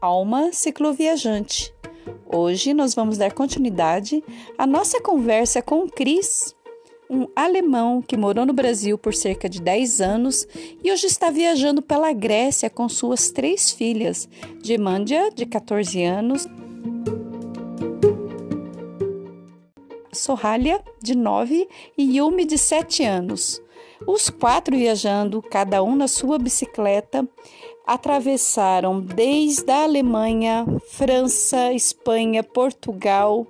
Alma Cicloviajante. Hoje nós vamos dar continuidade à nossa conversa com Cris, um alemão que morou no Brasil por cerca de 10 anos e hoje está viajando pela Grécia com suas três filhas, Gemândia, de 14 anos, Sorralia, de 9 e Yumi, de 7 anos. Os quatro viajando, cada um na sua bicicleta, atravessaram desde a Alemanha, França, Espanha, Portugal,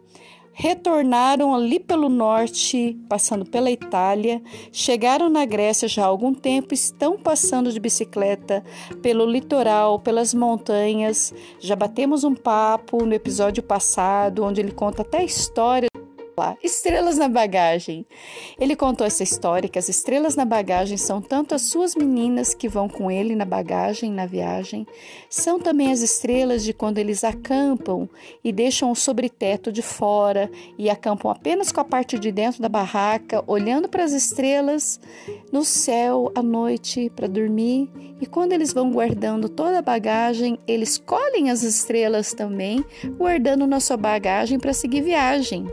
retornaram ali pelo norte, passando pela Itália, chegaram na Grécia já há algum tempo, estão passando de bicicleta pelo litoral, pelas montanhas. Já batemos um papo no episódio passado, onde ele conta até a história lá, estrelas na bagagem. Ele contou essa história que as estrelas na bagagem são tanto as suas meninas que vão com ele na bagagem, na viagem, são também as estrelas de quando eles acampam e deixam o sobreteto de fora e acampam apenas com a parte de dentro da barraca, olhando para as estrelas no céu à noite para dormir. E quando eles vão guardando toda a bagagem, eles colhem as estrelas também, guardando na sua bagagem para seguir viagem.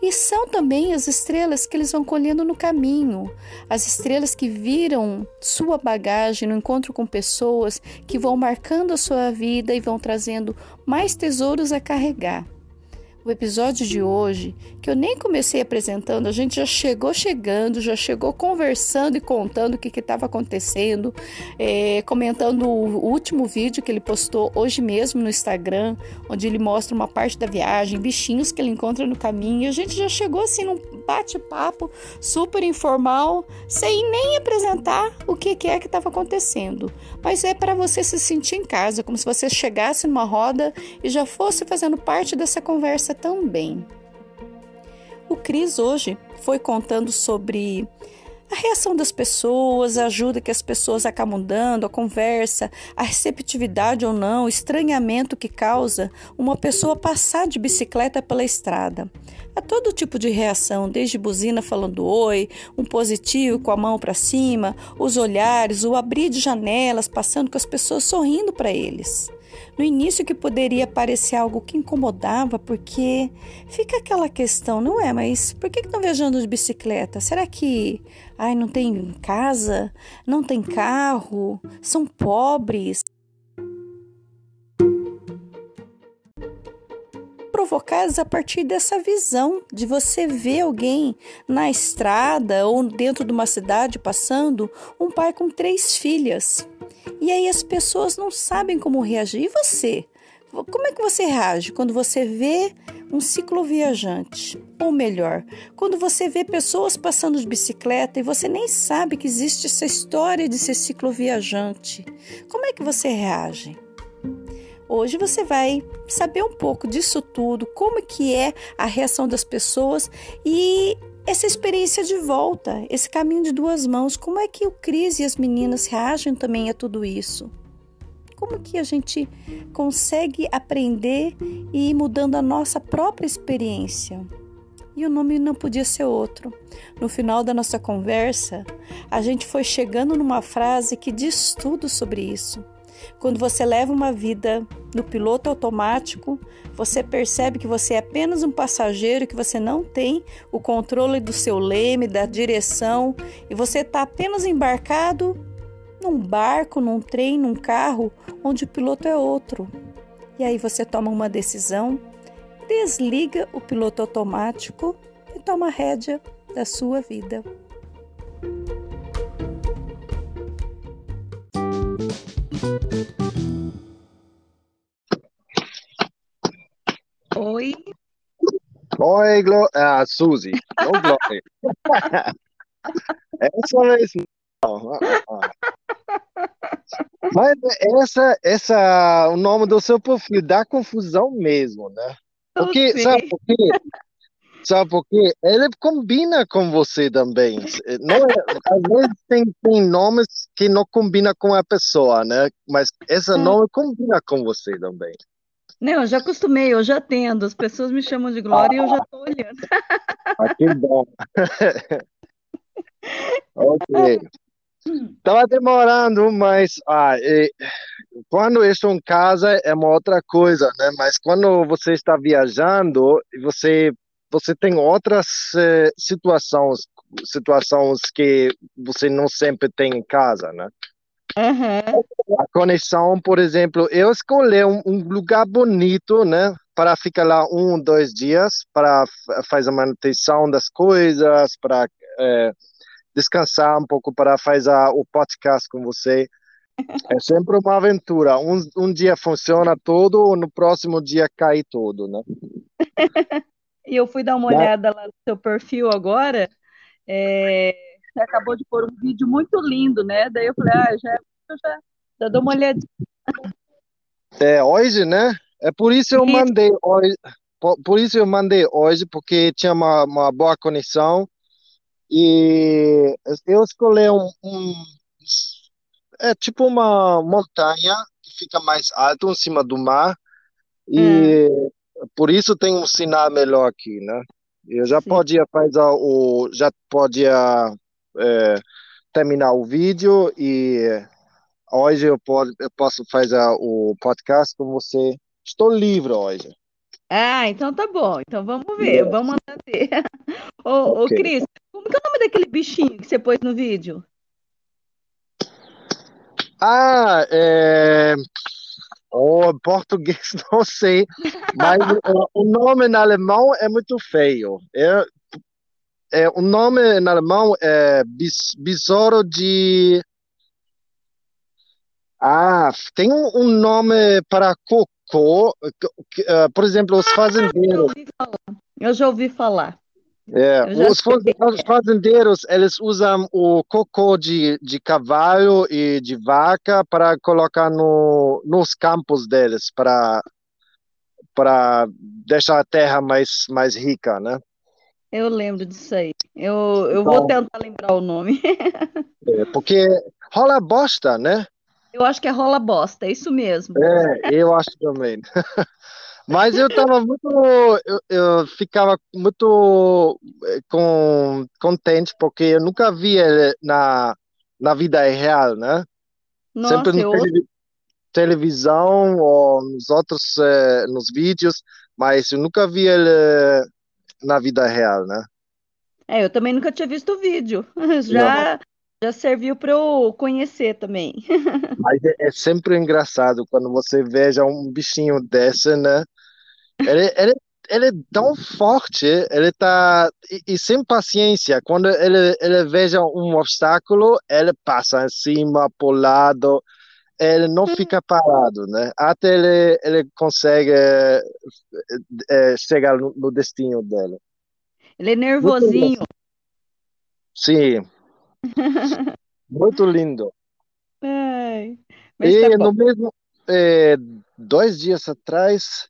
E são também as estrelas que eles vão colhendo no caminho, as estrelas que viram sua bagagem no encontro com pessoas que vão marcando a sua vida e vão trazendo mais tesouros a carregar. O episódio de hoje, que eu nem comecei apresentando, a gente já chegou chegando, já chegou conversando e contando o que estava acontecendo, é, comentando o último vídeo que ele postou hoje mesmo no Instagram, onde ele mostra uma parte da viagem, bichinhos que ele encontra no caminho. E a gente já chegou assim num bate-papo super informal, sem nem apresentar o que, que é que estava acontecendo. Mas é para você se sentir em casa, como se você chegasse numa roda e já fosse fazendo parte dessa conversa também. O Cris hoje foi contando sobre a reação das pessoas, a ajuda que as pessoas acabam dando, a conversa, a receptividade ou não, o estranhamento que causa uma pessoa passar de bicicleta pela estrada. Há todo tipo de reação, desde buzina falando oi, um positivo com a mão para cima, os olhares, o abrir de janelas, passando com as pessoas sorrindo para eles. No início que poderia parecer algo que incomodava, porque fica aquela questão, não é? Mas por que estão viajando de bicicleta? Será que ai, não tem casa? Não tem carro? São pobres? Provocadas a partir dessa visão de você ver alguém na estrada ou dentro de uma cidade passando, um pai com três filhas. E aí as pessoas não sabem como reagir. E você? Como é que você reage quando você vê um cicloviajante? Ou melhor, quando você vê pessoas passando de bicicleta e você nem sabe que existe essa história de ser cicloviajante? Como é que você reage? Hoje você vai saber um pouco disso tudo, como que é a reação das pessoas e essa experiência de volta, esse caminho de duas mãos, como é que o Cris e as meninas reagem também a tudo isso? Como que a gente consegue aprender e ir mudando a nossa própria experiência? E o nome não podia ser outro. No final da nossa conversa, a gente foi chegando numa frase que diz tudo sobre isso. Quando você leva uma vida no piloto automático, você percebe que você é apenas um passageiro, que você não tem o controle do seu leme, da direção, e você está apenas embarcado num barco, num trem, num carro, onde o piloto é outro. E aí você toma uma decisão desliga o piloto automático e toma a rédea da sua vida. Oi. Oi, Glo ah, Suzy. Não, Glória. essa mesmo. Mas essa, essa, o nome do seu perfil dá confusão mesmo, né? Porque, sabe por quê? Sabe por quê? Ele combina com você também. Não é, às vezes tem, tem nomes que não combina com a pessoa, né? Mas esse nome combina com você também. Não, eu já acostumei, eu já atendo. As pessoas me chamam de Glória e eu já estou olhando. Ah, que bom. ok. Estava demorando, mas ah, e, quando estou em casa é uma outra coisa, né? Mas quando você está viajando, você você tem outras eh, situações situações que você não sempre tem em casa, né? Uhum. A conexão, por exemplo, eu escolhi um, um, lugar bonito, né? Para ficar lá um, dois dias, para fazer a manutenção das coisas, para é, descansar um pouco, para fazer o podcast com você. É sempre uma aventura. Um, um dia funciona tudo, no próximo dia cai tudo, né? e eu fui dar uma olhada lá no seu perfil agora. É, você acabou de pôr um vídeo muito lindo, né? Daí eu falei, ah, já, já, já dou uma olhadinha. É, hoje, né? É por isso eu mandei hoje, por, por isso eu mandei hoje, porque tinha uma, uma boa conexão e eu escolhi um, um é tipo uma montanha que fica mais alto em cima do mar e hum. Por isso tem um sinal melhor aqui, né? Eu já Sim. podia fazer o já podia é, terminar o vídeo e hoje eu, pode, eu posso fazer o podcast com você. Estou livre hoje. Ah, então tá bom. Então vamos ver, vamos ver. ô, okay. Cris, como que é o nome daquele bichinho que você pôs no vídeo? Ah, é... Oh, português não sei, mas o nome em alemão é muito feio. É, é, o nome em alemão é bis, besouro de. Ah, tem um, um nome para cocô, uh, por exemplo, os fazendeiros. Eu já ouvi falar. É, os, os fazendeiros, eles usam o cocô de, de cavalo e de vaca para colocar no, nos campos deles, para para deixar a terra mais, mais rica, né? Eu lembro disso aí. Eu, eu vou tentar lembrar o nome. é, porque rola bosta, né? Eu acho que é rola bosta, é isso mesmo. É, eu acho também. Mas eu estava muito, eu, eu, ficava muito eh, com, contente porque eu nunca vi ele na, na vida real, né? Nossa, Sempre no eu... televisão ou nos outros, eh, nos vídeos, mas eu nunca vi ele na vida real, né? É, eu também nunca tinha visto o vídeo. Já, já serviu para eu conhecer também. Mas é, é, sempre engraçado quando você veja um bichinho desse, né? Ele, ele, ele é tão forte, ele tá e, e, sem paciência. Quando ele, ele veja um obstáculo, ele passa em cima, por lado, ele não hum. fica parado, né? Até ele, ele consegue é, é, chegar no, no destino dele. Ele é nervosinho. Sim. Muito lindo. Ai, e tá no mesmo é, dois dias atrás,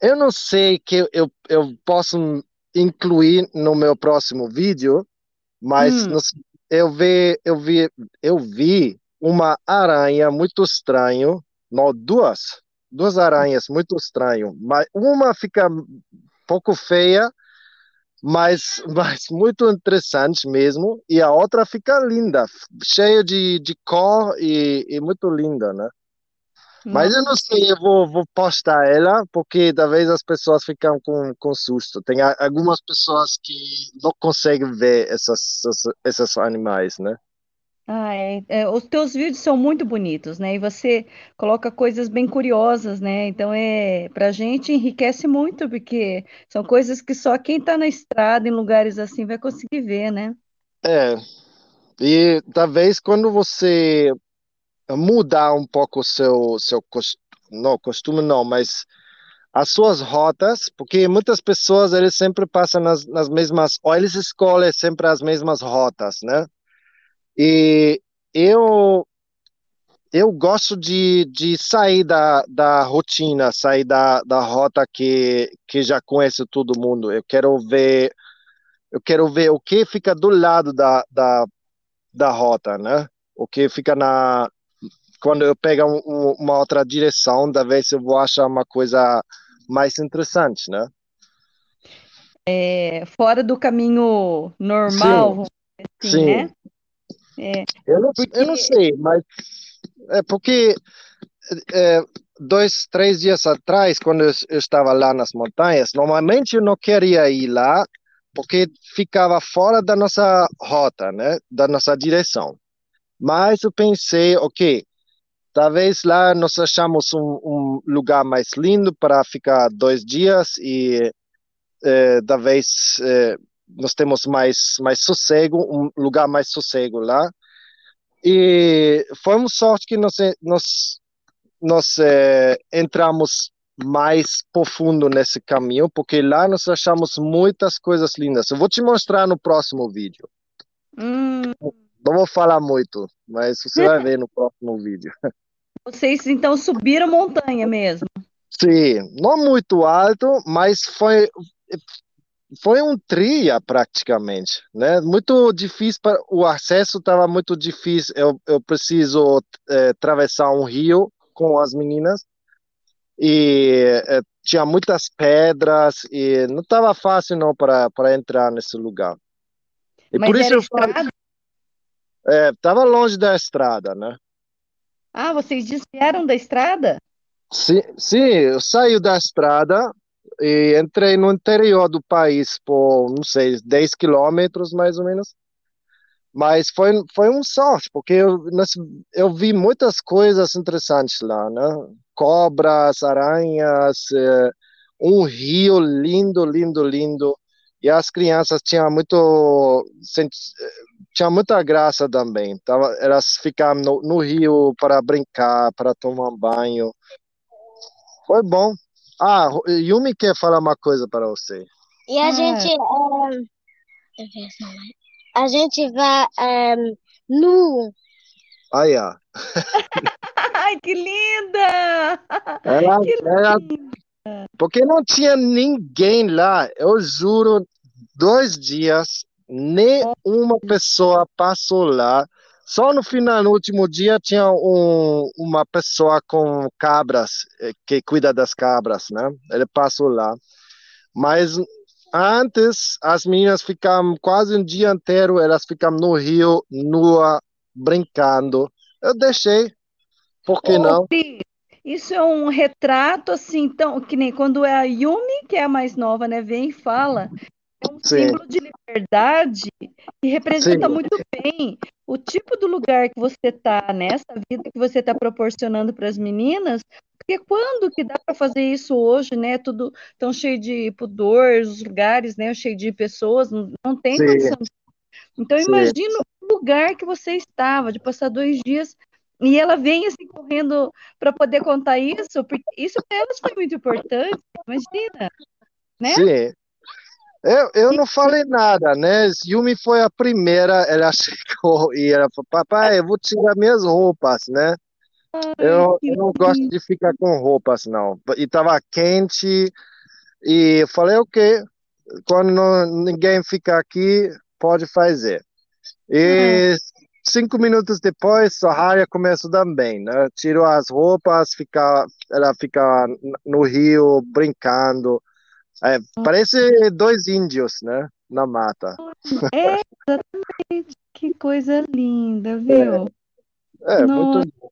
eu não sei que eu, eu posso incluir no meu próximo vídeo, mas hum. eu vi eu vi eu vi uma aranha muito estranho, não duas, duas aranhas muito estranho, mas uma fica um pouco feia mas, mas muito interessante mesmo. E a outra fica linda, cheia de, de cor e, e muito linda, né? Mas eu não sei, eu vou, vou postar ela, porque talvez as pessoas ficam com, com susto. Tem algumas pessoas que não conseguem ver essas, esses animais, né? Ah, é, é, os teus vídeos são muito bonitos, né? E você coloca coisas bem curiosas, né? Então é, pra gente enriquece muito, porque são coisas que só quem tá na estrada, em lugares assim, vai conseguir ver, né? É, e talvez quando você mudar um pouco seu, seu costume, não, costume não, mas as suas rotas, porque muitas pessoas eles sempre passam nas, nas mesmas, ou eles escolhem sempre as mesmas rotas, né? E eu eu gosto de, de sair da, da rotina, sair da, da rota que, que já conhece todo mundo. Eu quero ver eu quero ver o que fica do lado da, da, da rota, né? O que fica na quando eu pego um, uma outra direção, da vez eu vou achar uma coisa mais interessante, né? É, fora do caminho normal, sim, assim, sim. né? É, eu, não, porque... eu não sei, mas é porque é, dois, três dias atrás, quando eu, eu, estava lá nas montanhas, normalmente eu não queria ir lá porque ficava fora da nossa rota, né, da nossa direção. Mas eu pensei, ok, talvez lá nós achamos um, um lugar mais lindo para ficar dois dias e é, talvez é, nós temos mais mais sossego, um lugar mais sossego lá. E foi uma sorte que nós nós nós é, entramos mais profundo nesse caminho, porque lá nós achamos muitas coisas lindas. Eu vou te mostrar no próximo vídeo. Hum. Não vou falar muito, mas você vai ver no próximo vídeo. Vocês então subiram montanha mesmo? Sim, não muito alto, mas foi foi um trilha praticamente, né? Muito difícil para o acesso estava muito difícil. Eu, eu preciso é, atravessar um rio com as meninas e é, tinha muitas pedras e não estava fácil não para para entrar nesse lugar. E Mas por isso eu estrada? É, estava longe da estrada, né? Ah, vocês desviaram da estrada? Sim, sim, eu saí da estrada e entrei no interior do país por, não sei, 10 quilômetros mais ou menos. Mas foi, foi um sorte, porque eu, eu vi muitas coisas interessantes lá, né? Cobras, aranhas, eh, um rio lindo, lindo, lindo. E as crianças tinham muito, tinha muita graça também. Tava, elas ficavam no, no rio para brincar, para tomar banho. Foi bom. Ah, Yumi quer falar uma coisa para você. E a ah. gente. Um, a gente vai um, nu. Aí, ó. Ai, que linda! Ela, que ela, porque não tinha ninguém lá. Eu juro, dois dias, nem uma pessoa passou lá. Só no final, no último dia, tinha um, uma pessoa com cabras, eh, que cuida das cabras, né? Ele passou lá. Mas antes, as meninas ficavam quase um dia inteiro, elas ficavam no rio, nua, brincando. Eu deixei, por que não? Isso é um retrato, assim, então, que nem quando é a Yumi, que é a mais nova, né, vem e fala. É um Sim. símbolo de liberdade que representa Sim. muito bem o tipo do lugar que você está, nessa vida que você está proporcionando para as meninas, porque quando que dá para fazer isso hoje, né? Tudo tão cheio de pudor, os lugares, né? Cheio de pessoas, não, não tem Sim. condição. Então, imagina o lugar que você estava, de passar dois dias e ela vem assim correndo para poder contar isso, porque isso para elas foi muito importante, imagina, né? Sim. Eu, eu não falei nada, né? Yumi foi a primeira, ela chegou e ela falou, papai, eu vou tirar minhas roupas, né? Eu, eu não gosto de ficar com roupas, não. E tava quente, e eu falei, ok, quando não, ninguém ficar aqui, pode fazer. E cinco minutos depois, a Harry começa também, né? Tirou as roupas, fica, ela fica no rio brincando, é, parece dois índios, né? Na mata. É, exatamente. Que coisa linda, viu? É, é muito bom.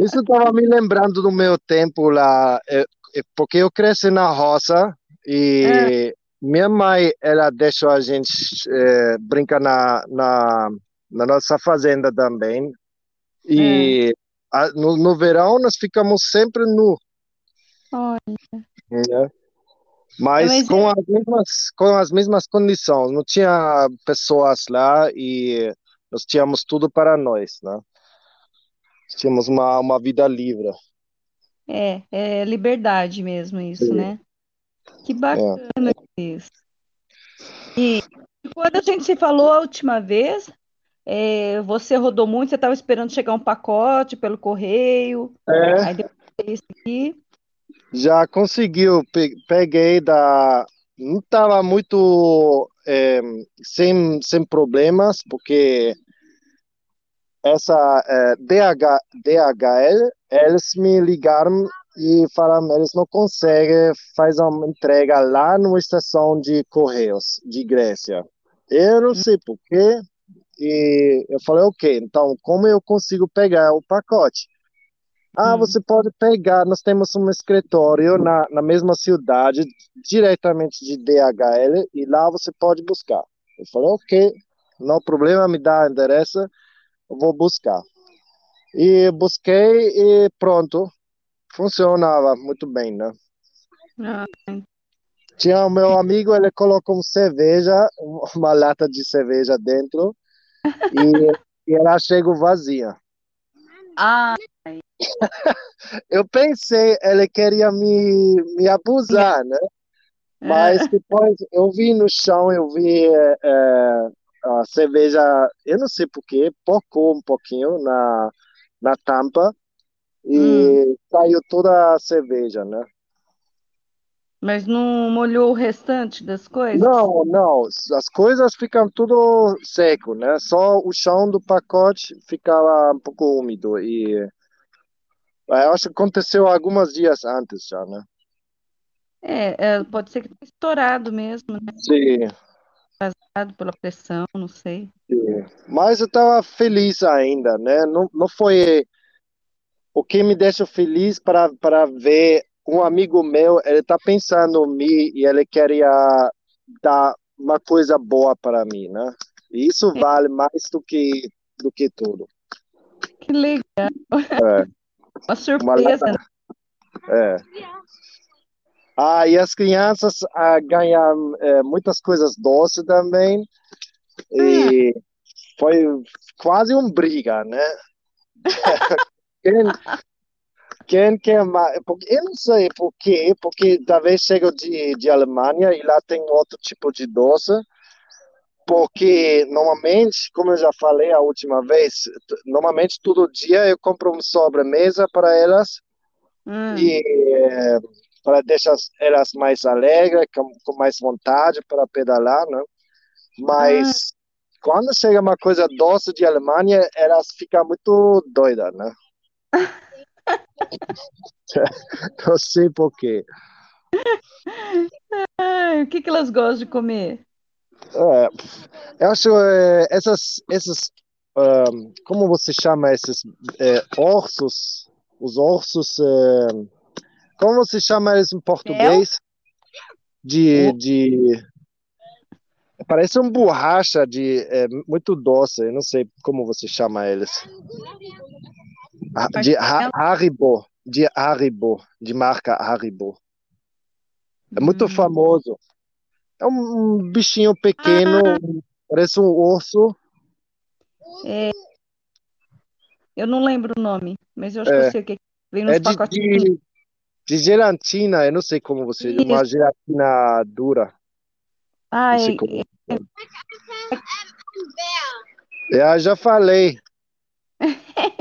Isso estava me lembrando do meu tempo lá, é, é, porque eu cresci na roça e é. minha mãe, ela deixou a gente é, brincar na, na, na nossa fazenda também. E a, no, no verão nós ficamos sempre nu. Olha. Mas, Mas com, as mesmas, com as mesmas condições, não tinha pessoas lá e nós tínhamos tudo para nós, né? Tínhamos uma, uma vida livre. É, é liberdade mesmo isso, Sim. né? Que bacana isso. E quando a gente se falou a última vez, é, você rodou muito, você estava esperando chegar um pacote pelo correio, É, aí depois isso aqui. Já conseguiu, pe- peguei da. Não estava muito é, sem, sem problemas, porque essa é, DH, DHL, eles me ligaram e falaram, eles não conseguem fazer uma entrega lá na estação de Correios de Grécia. Eu não sei por quê, e eu falei, ok, então como eu consigo pegar o pacote? Ah, Hum. você pode pegar, nós temos um escritório na, na mesma cidade, diretamente de DHL, e lá você pode buscar. Eu falei, ok, não problema, me dá endereço, eu vou buscar. E busquei e pronto, funcionava muito bem, né? Ah, Tinha o meu amigo, ele colocou cerveja, uma lata de cerveja dentro, e, e ela chegou vazia. Ah, Eu pensei, ele queria me, me abusar, né? Mas é. depois eu vi no chão, eu vi é, é, a cerveja, eu não sei porquê, pocou um pouquinho na, na tampa e saiu toda a cerveja, né? Mas não molhou o restante das coisas? Não, não, as coisas ficam tudo seco, né? Só o chão do pacote ficava um pouco úmido e eu acho que aconteceu alguns dias antes já, né? É, é, pode ser que tenha estourado mesmo, né? Sim. Vazado pela pressão, não sei. Sim. Mas eu estava feliz ainda, né? Não, não foi o que me deixa feliz para para ver um amigo meu, ele está pensando em mim e ele queria dar uma coisa boa para mim, né? E isso vale mais do que do que tudo. Que legal. É. Uma surpresa, né? É. Ah, e as crianças ah, ganham é, muitas coisas doces também. E foi quase um briga, né? Quem, quem quer mais? Eu não sei por quê, porque talvez chega de, de Alemanha e lá tem outro tipo de doce. Porque normalmente, como eu já falei a última vez, normalmente todo dia eu compro uma sobremesa para elas Hum, e eh, para deixar elas mais alegres, com, com mais vontade para pedalar, né? Mas quando chega uma coisa doce de Alemanha, elas ficam muito doidas, né? Não sei por quê. ai, o que que elas gostam de comer? É, eu acho eh, essas, essas, ahn, como você chama esses eh, orsos? Os orsos, eh, como você chama eles em português? De, de, parece um borracha de é, muito doce. Eu não sei como você chama eles. Ah, De Ha- Haribo, de Haribo, de marca Haribo. É muito Hum. famoso. É um bichinho pequeno, parece um urso. Eu não lembro o nome, mas eu acho que É. eu sei o que que vem nos É de, pacotinhos. de, de gelatina, eu não sei como você, Isso. uma gelatina dura. Ai, Não sei como. É, já falei.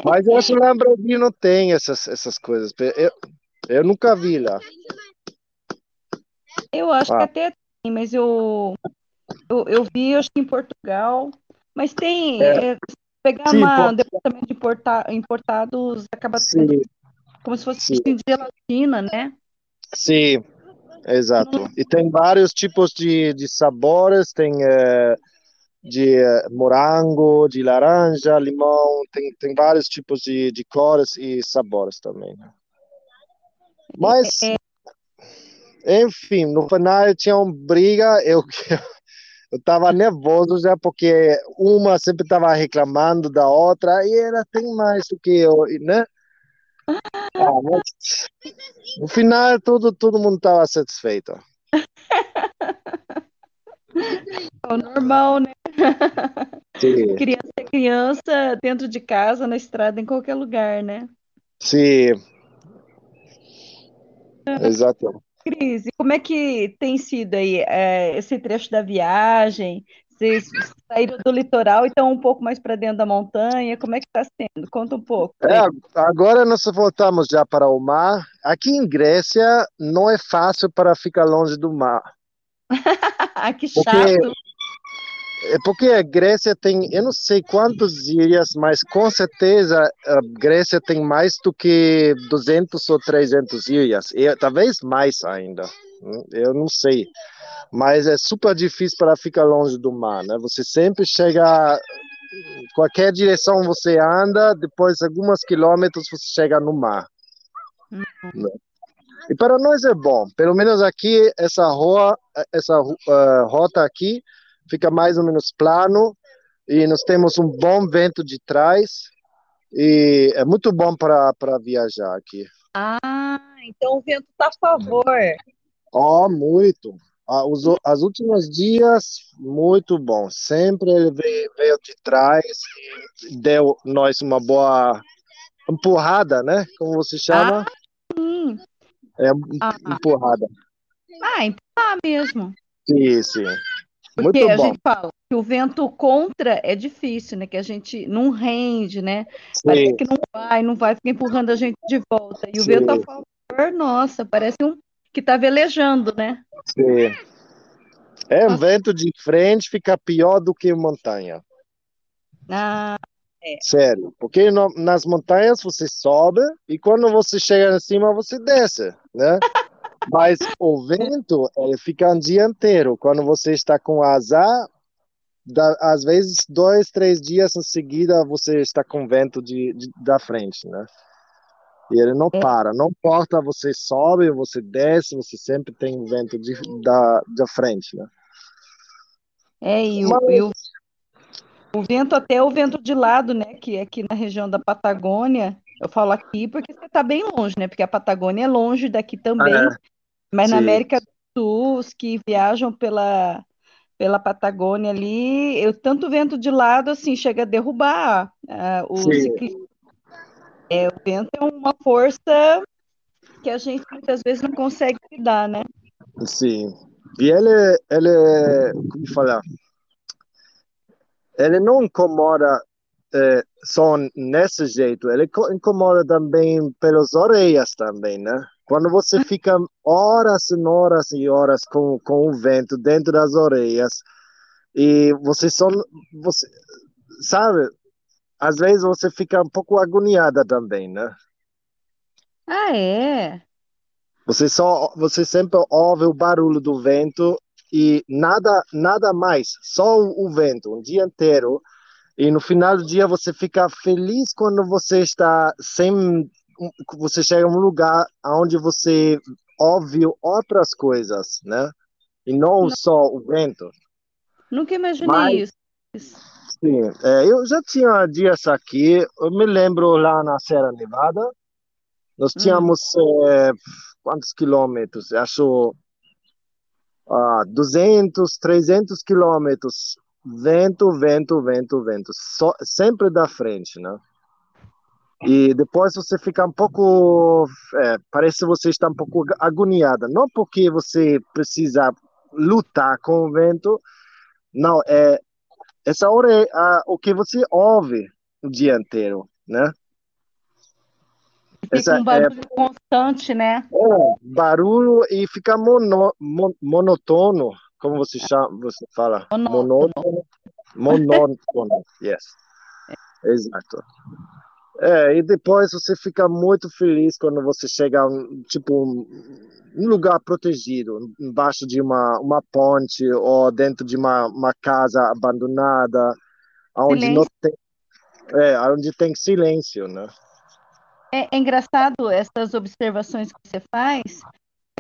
Mas eu acho que Brasil não tem essas, essas coisas. Eu, eu nunca vi lá. eu acho Ah. que até tem, mas eu, eu, eu vi, acho que em Portugal. Mas tem, É. é, pegar Sim, uma pode- departamento de importa, importados, acaba sendo como se fosse sim. de gelatina, né? sim, exato. E tem vários tipos de, de sabores, tem eh, de eh, morango, de laranja, limão, tem, tem vários tipos de, de cores e sabores também. né? Mas É, enfim, no final tinha uma briga, eu eu estava nervoso já porque uma sempre estava reclamando da outra e ela tem mais do que eu, né? Ah, mas, no final todo todo mundo estava satisfeito. É o normal, né? Sim. Criança é criança dentro de casa, na estrada, em qualquer lugar, né? Sim. Exato. Cris, como é que tem sido aí é, esse trecho da viagem? Vocês saíram do litoral e estão um pouco mais para dentro da montanha. Como é que está sendo? Conta um pouco. É, agora nós voltamos já para o mar. Aqui em Grécia não é fácil para ficar longe do mar. que chato. Porque é porque a Grécia tem, eu não sei quantos ilhas, mas com certeza a Grécia tem mais do que 200 ou 300 ilhas, e talvez mais ainda. Eu não sei. Mas é super difícil para ficar longe do mar, né? Você sempre chega qualquer direção você anda, depois alguns quilômetros você chega no mar. Uhum. E para nós é bom, pelo menos aqui essa rua, essa uh, rota aqui fica mais ou menos plano e nós temos um bom vento de trás e é muito bom para viajar aqui. Ah, então o vento está a favor. Oh, muito. Ah, os as últimos dias, muito bom. Sempre ele veio, veio de trás e deu nós uma boa empurrada, né? Como você chama? Ah, sim. É ah. empurrada. Ah, empurrar mesmo. Sim, sim. Porque Muito a bom. gente fala que o vento contra é difícil, né? Que a gente não rende, né? Sim. Parece que não vai, não vai, fica empurrando a gente de volta. E Sim. o vento a favor, nossa, parece um que tá velejando, né? Sim. É, um vento de frente fica pior do que montanha. Ah, é. Sério, porque no, nas montanhas você sobe e quando você chega em cima você desce, né? Mas o vento, ele fica um dia inteiro. Quando você está com azar, da, às vezes dois, três dias em seguida você está com vento de, de da frente, né? E ele não é. para, não importa você sobe, você desce, você sempre tem vento de, da, da frente, né? É, e, Mas... o, e o, o vento até o vento de lado, né? Que é aqui na região da Patagônia, eu falo aqui porque você está bem longe, né? Porque a Patagônia é longe daqui também. É. Mas Sim. na América do Sul, os que viajam pela, pela Patagônia ali, eu tanto vento de lado assim chega a derrubar uh, o ciclista. É, o vento é uma força que a gente muitas vezes não consegue lidar, né? Sim. E ele, ele, como falar? Ele não incomoda é, só nesse jeito, ele incomoda também pelas orelhas também, né? Quando você fica horas e horas e horas com, com o vento dentro das orelhas e você só você sabe, às vezes você fica um pouco agoniada também, né? Ah, é. Você só você sempre ouve o barulho do vento e nada nada mais, só o, vento, um dia inteiro. E no final do dia você fica feliz quando você está sem você chega a um lugar onde você ouve outras coisas, né? E não, não. só o vento. Nunca imaginei Mas, isso. Sim, é, eu já tinha dias aqui, eu me lembro lá na Serra Nevada, nós hum. tínhamos é, quantos quilômetros? Acho ah, 200, 300 quilômetros, vento, vento, vento, vento, só, sempre da frente, né? E depois você fica um pouco. É, parece que você está um pouco agoniada. Não porque você precisa lutar com o vento, não, é. Essa hora é a, o que você ouve o dia inteiro, né? Fica Essa, um barulho é, constante, né? É, barulho e fica mono, mon, monotono, como você chama, você fala? Monótono. Monótono, yes. Exato. É, e depois você fica muito feliz quando você chega, tipo, um lugar protegido, embaixo de uma, uma ponte ou dentro de uma, uma casa abandonada, onde não tem, é, onde tem silêncio, né? É, é engraçado essas observações que você faz,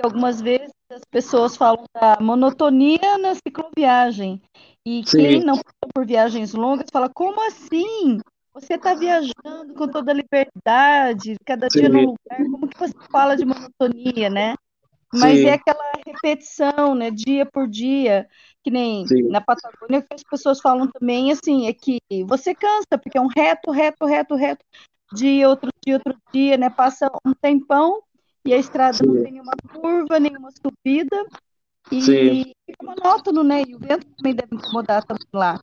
algumas vezes as pessoas falam da monotonia na cicloviagem. E Sim. quem não passa por viagens longas fala, como assim? Você está viajando com toda a liberdade, cada dia Sim. num lugar, como que você fala de monotonia, né? Mas Sim. é aquela repetição, né, dia por dia, que nem Sim. na Patagônia, que as pessoas falam também, assim, é que você cansa, porque é um reto, reto, reto, reto, dia, outro dia, outro dia, né, passa um tempão e a estrada não Sim. tem nenhuma curva, nenhuma subida, e Sim. fica monótono, né, e o vento também deve incomodar também lá.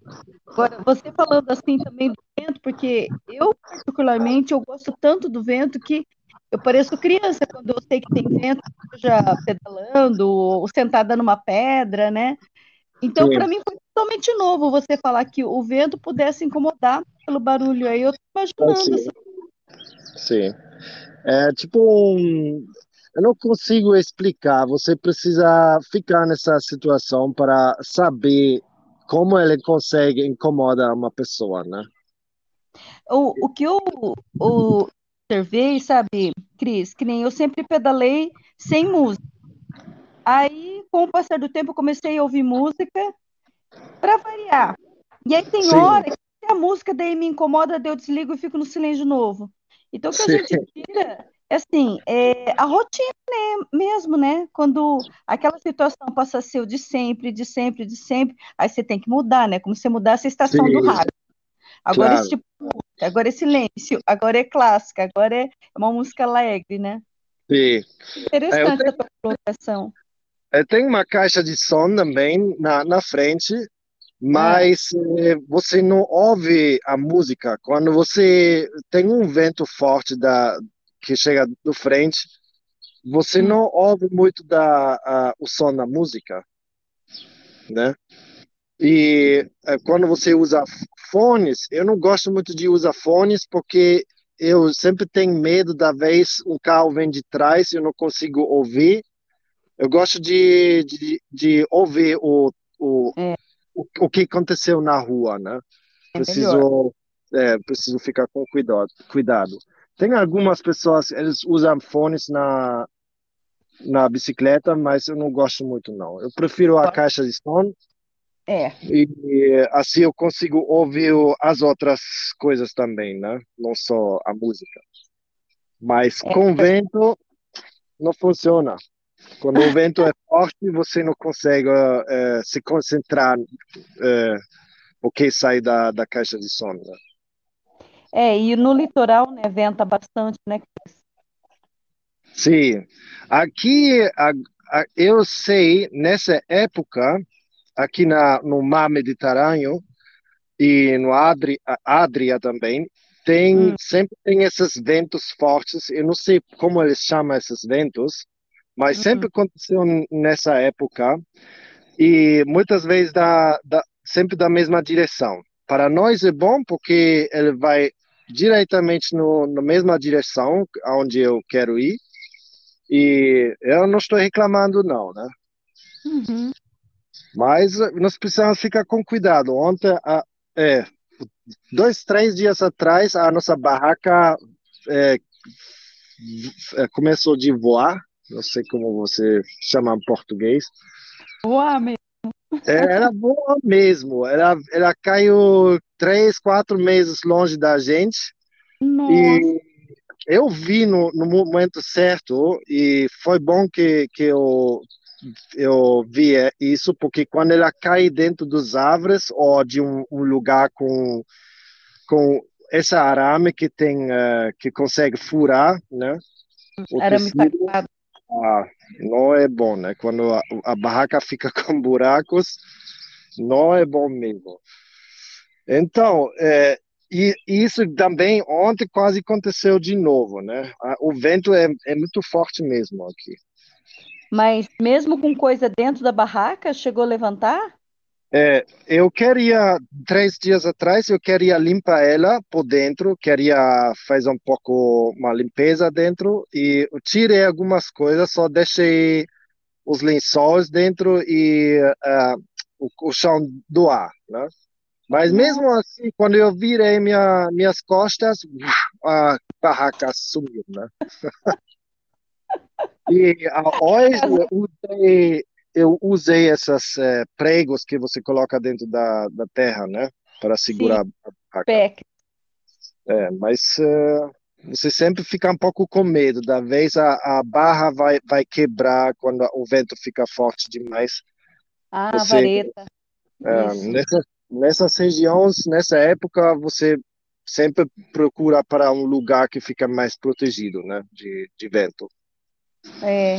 Agora, você falando assim também do vento, porque eu, particularmente, eu gosto tanto do vento que eu pareço criança quando eu sei que tem vento, seja pedalando ou sentada numa pedra, né? Então, para mim foi totalmente novo você falar que o vento pudesse incomodar pelo barulho aí. Eu tô imaginando Sim. assim. Sim. É tipo um... Eu não consigo explicar. Você precisa ficar nessa situação para saber como ele consegue incomodar uma pessoa, né? O, o que eu o, observei, sabe, Cris, que nem eu sempre pedalei sem música. Aí, com o passar do tempo, eu comecei a ouvir música para variar. E aí tem Sim. hora que a música daí me incomoda, daí eu desligo e fico no silêncio de novo. Então, o que a Sim. gente tira é assim, é a rotina né, mesmo, né? Quando aquela situação passa a ser o de sempre, de sempre, de sempre, aí você tem que mudar, né? Como se você mudasse a estação do Sim. rádio. Agora Claro. esse tipo agora é silêncio, agora é clássica, agora é uma música alegre, né? Sim. É, Interessante tenho, a tua colocação. eu tenho uma caixa de som também na, na frente, mas eh, você não ouve a música. Quando você tem um vento forte da, que chega do frente, você hum, não ouve muito da, a- o som da música, né? E eh, quando você usa fones, eu não gosto muito de usar fones porque eu sempre tenho medo da vez um carro vem de trás e eu não consigo ouvir. Eu gosto de, de, de ouvir o, o, é, o, o que aconteceu na rua, né? é. Preciso, é, preciso ficar com cuidado, cuidado. Tem algumas pessoas, eles usam fones na, na bicicleta, mas eu não gosto muito, não. Eu prefiro a caixa de som É, e assim eu consigo ouvir as outras coisas também, né? Não só a música. Mas é, com vento não funciona. Quando o vento é forte, você não consegue eh, se concentrar eh, o que sai da, da caixa de som, né? é, e no litoral, né, venta bastante, né? Sim. Aqui, a- a- eu sei, nessa época, aqui na, no mar Mediterrâneo e no Adri, Adria também, tem, Hum, sempre tem esses ventos fortes. Eu não sei como eles chamam esses ventos, mas sempre hum, aconteceu nessa época e muitas vezes da, da, sempre da mesma direção. Para nós é bom porque ele vai diretamente no, na mesma direção aonde eu quero ir e eu não estou reclamando não, né? uhum. Mas eh, nós precisamos ficar com cuidado. Ontem, a- é, dois, três dias atrás, a nossa barraca é, é, começou de voar. Não sei como você chama em português. Boa, mesmo. É, Ela voa mesmo. Ela, ela caiu três, quatro meses longe da gente. Nossa, E eu vi no, no momento certo. E foi bom que, que eu, eu vi isso, porque quando ela cai dentro dos árvores ou de um, um lugar com, com essa arame que tem, eh, que consegue furar, né? O arame tecido, ah, não é bom, né? Quando a, a barraca fica com buracos, não é bom mesmo. Então, é, e isso também ontem quase aconteceu de novo, né? Ah, O vento é, é muito forte mesmo aqui. Mas mesmo com coisa dentro da barraca, chegou a levantar? É, eu queria, três dias atrás, eu queria limpar ela por dentro, queria fazer um pouco uma limpeza dentro e tirei algumas coisas, só deixei os lençóis dentro e ah, o, o chão do ar, né? Mas Nossa, mesmo assim, quando eu virei minha, minhas costas, a barraca sumiu, né? E hoje eu usei, eu usei esses é, pregos que você coloca dentro da, da terra, né? Para segurar Sim. a vaca. É, mas uh, você sempre fica um pouco com medo. Da vez a, a barra vai, vai quebrar quando o vento fica forte demais. Ah, você, vareta. É, nessa, nessas regiões, nessa época, você sempre procura para um lugar que fica mais protegido, né, de, de vento. É,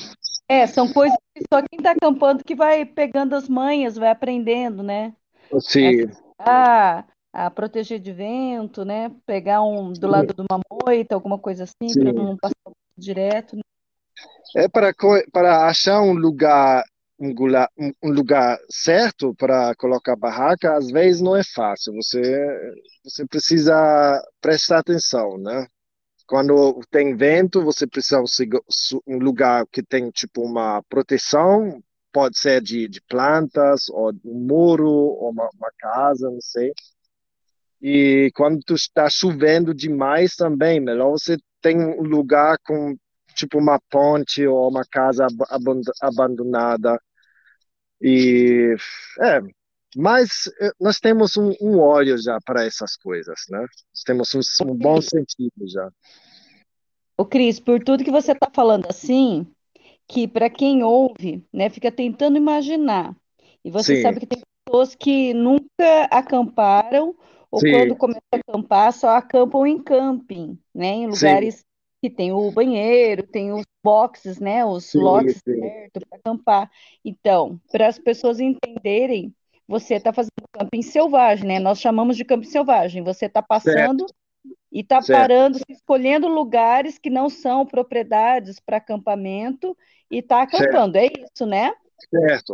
é, são coisas que só quem está acampando que vai pegando as manhas, vai aprendendo, né? Sim. Ah, a proteger de vento, né? Pegar um do lado de uma moita, alguma coisa assim, para não passar direto. Né? É para, para achar um lugar, um lugar, um lugar certo para colocar barraca, às vezes não é fácil. Você, você precisa prestar atenção, né? Quando tem vento, você precisa um lugar que tem tipo uma proteção, pode ser de, de plantas, ou um muro, ou uma, uma casa, não sei. E quando está chovendo demais também, melhor você tem um lugar com tipo uma ponte ou uma casa abandonada. E é, mas eh, nós temos um, um olho já para essas coisas, né? Nós temos um, um bom sentido já. O Cris, por tudo que você está falando assim, que para quem ouve, né, fica tentando imaginar. E você Sim. sabe que tem pessoas que nunca acamparam ou Sim. quando começam a acampar, só acampam em camping, né? Em lugares sim. que tem o banheiro, tem os boxes, né? Os sim, lotes certos para acampar. Então, para as pessoas entenderem, você está fazendo camping selvagem, né? Nós chamamos de camping selvagem. Você está passando certo. e está parando, escolhendo lugares que não são propriedades para acampamento e está acampando. Certo. É isso, né? Certo.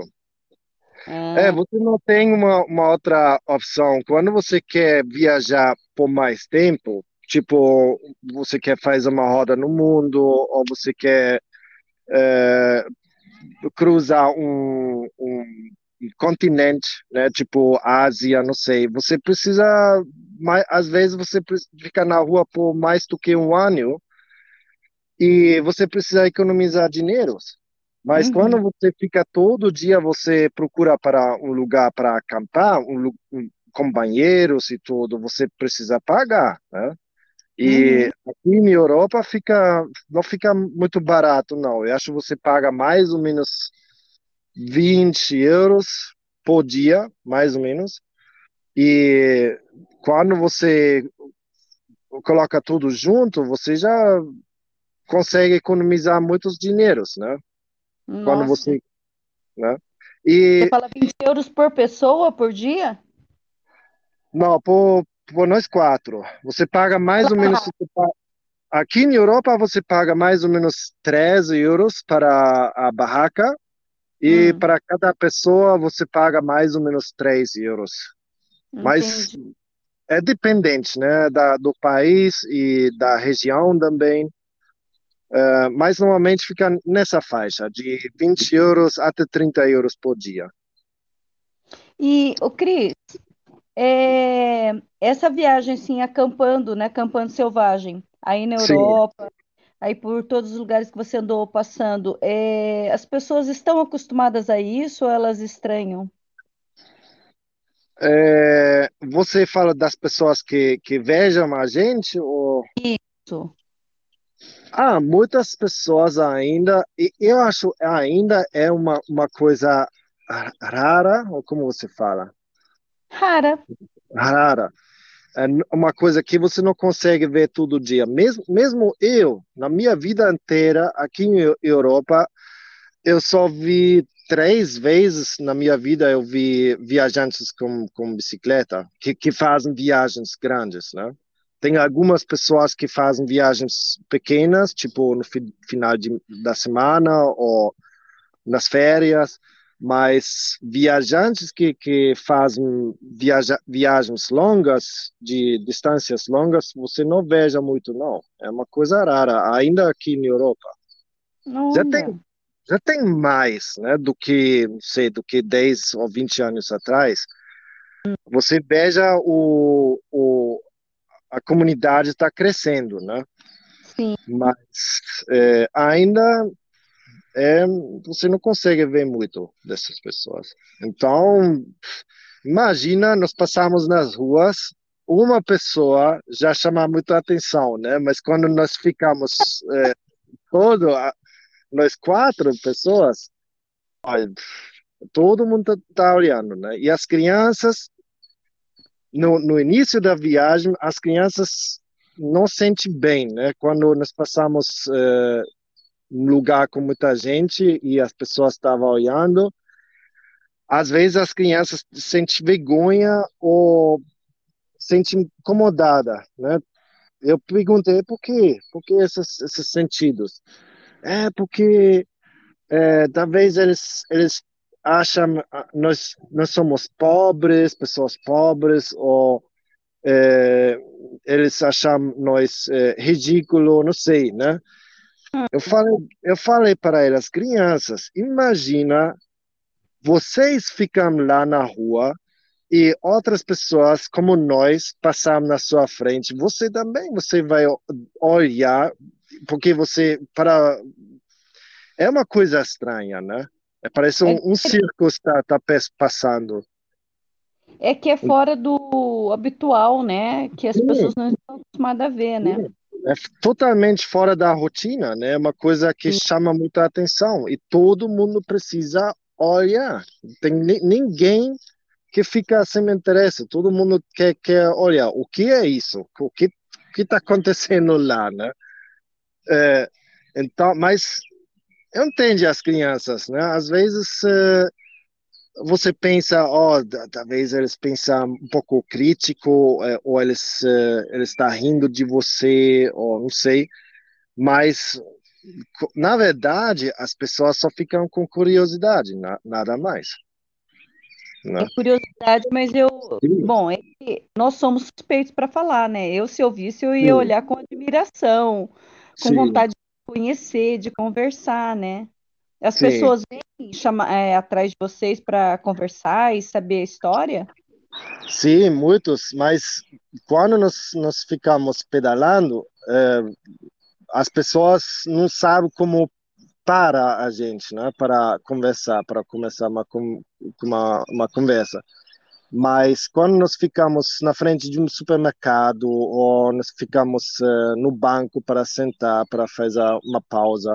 É, você não tem uma, uma outra opção. Quando você quer viajar por mais tempo, tipo, você quer fazer uma roda no mundo, ou você quer é, cruzar um, um continente, né, tipo Ásia, não sei, você precisa, mais, às vezes você fica na rua por mais do que um ano e você precisa economizar dinheiro. Mas uhum. quando você fica todo dia, você procura para um lugar para acampar, um, um, com banheiros e tudo, você precisa pagar, né? E uhum. aqui na Europa fica, não fica muito barato, não. Eu acho que você paga mais ou menos 20 euros por dia, mais ou menos. E quando você coloca tudo junto, você já consegue economizar muitos dinheiros, né? Nossa. Quando você. Né? E, você fala 20 euros por pessoa por dia? Não, por, por nós quatro. Você paga mais ou menos. Aqui na Europa você paga mais ou menos 13 euros para a barraca e hum. para cada pessoa você paga mais ou menos 3 euros. Entendi. Mas é dependente né, da, do país e da região também. Uh, mas normalmente fica nessa faixa, de 20 euros até 30 euros por dia. E, o Cris, é, essa viagem assim, acampando, né, acampando selvagem, aí na Europa, Sim. Aí por todos os lugares que você andou passando, é, as pessoas estão acostumadas a isso ou elas estranham? É, você fala das pessoas que, que vejam a gente? Ou... Isso. Ah, muitas pessoas ainda, eu acho ainda é uma, uma coisa rara, ou como você fala? Rara. Rara. É uma coisa que você não consegue ver todo dia. Mesmo, mesmo eu, na minha vida inteira, aqui em Europa, eu só vi três vezes na minha vida eu vi viajantes com, com bicicleta que, que fazem viagens grandes, né? Tem algumas pessoas que fazem viagens pequenas, tipo no fi final de, da semana ou nas férias, mas viajantes que, que fazem viaja, viagens longas, de distâncias longas, você não veja muito, não. É uma coisa rara, ainda aqui na Europa. Já tem, já tem mais, né, do que, sei, do que 10 ou 20 anos atrás. Você veja o, o, a comunidade está crescendo, né? Sim. Mas é, ainda é, você não consegue ver muito dessas pessoas. Então, imagina, nós passamos nas ruas, uma pessoa já chama muito atenção, né? Mas quando nós ficamos é, todo, nós quatro pessoas, todo mundo está olhando, né? E as crianças, no, no início da viagem, as crianças não sentem bem, né? Quando nós passamos uh, um lugar com muita gente e as pessoas estavam olhando, às vezes as crianças sentem vergonha ou sentem incomodada, né? Eu perguntei por quê? Por que esses, esses sentidos? É porque é, talvez eles, eles acham ah, nós nós somos pobres, pessoas pobres, ou é, eles acham nós é, ridículo, não sei, né? Eu falei, eu falei para elas, crianças, imagina vocês ficam lá na rua e outras pessoas como nós passam na sua frente, você também você vai olhar porque você para é uma coisa estranha, né? É, parece um, um circo está tá passando. É que é fora do habitual, né? Que as pessoas não estão acostumadas a ver, né? É totalmente fora da rotina, né? É uma coisa que chama muita atenção e todo mundo precisa olhar. Tem ninguém que fica sem interesse. Todo mundo quer, quer olhar o que é isso, o que que está acontecendo lá, né? É, então, mas eu entendo as crianças, né? Às vezes uh, você pensa, ó, oh, talvez eles pensam um pouco crítico, uh, ou eles uh, eles estão tá rindo de você, ou não sei, mas na verdade as pessoas só ficam com curiosidade, na, nada mais. Né? É curiosidade, mas eu, Sim. bom, é nós somos suspeitos para falar, né? Eu se eu visse eu ia Sim. olhar com admiração, com Sim. vontade conhecer, de conversar, né? As Sim. pessoas vêm chama, é, atrás de vocês para conversar e saber a história? Sim, muitos, mas quando nós, nós ficamos pedalando, é, as pessoas não sabem como para a gente, né, para conversar, para começar uma, uma, uma conversa. Mas quando nós ficamos na frente de um supermercado ou nós ficamos uh, no banco para sentar, para fazer uma pausa,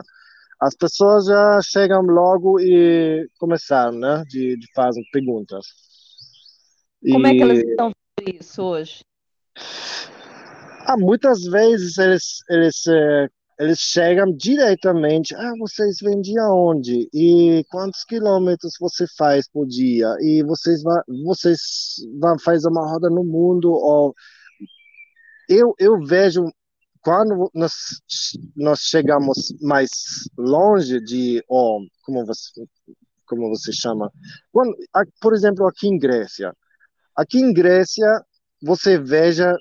as pessoas já chegam logo e começaram, né, de, de fazer perguntas. Como e... é que elas estão vendo isso hoje? Ah, muitas vezes eles, eles uh, eles chegam diretamente, ah, vocês vêm de onde? E quantos quilômetros você faz por dia? E vocês vão, vocês vão fazer uma roda no mundo? Ou... Eu, eu vejo, quando nós, nós chegamos mais longe de, oh, como você, como você chama? Quando, por exemplo, aqui em Grécia. Aqui em Grécia, você veja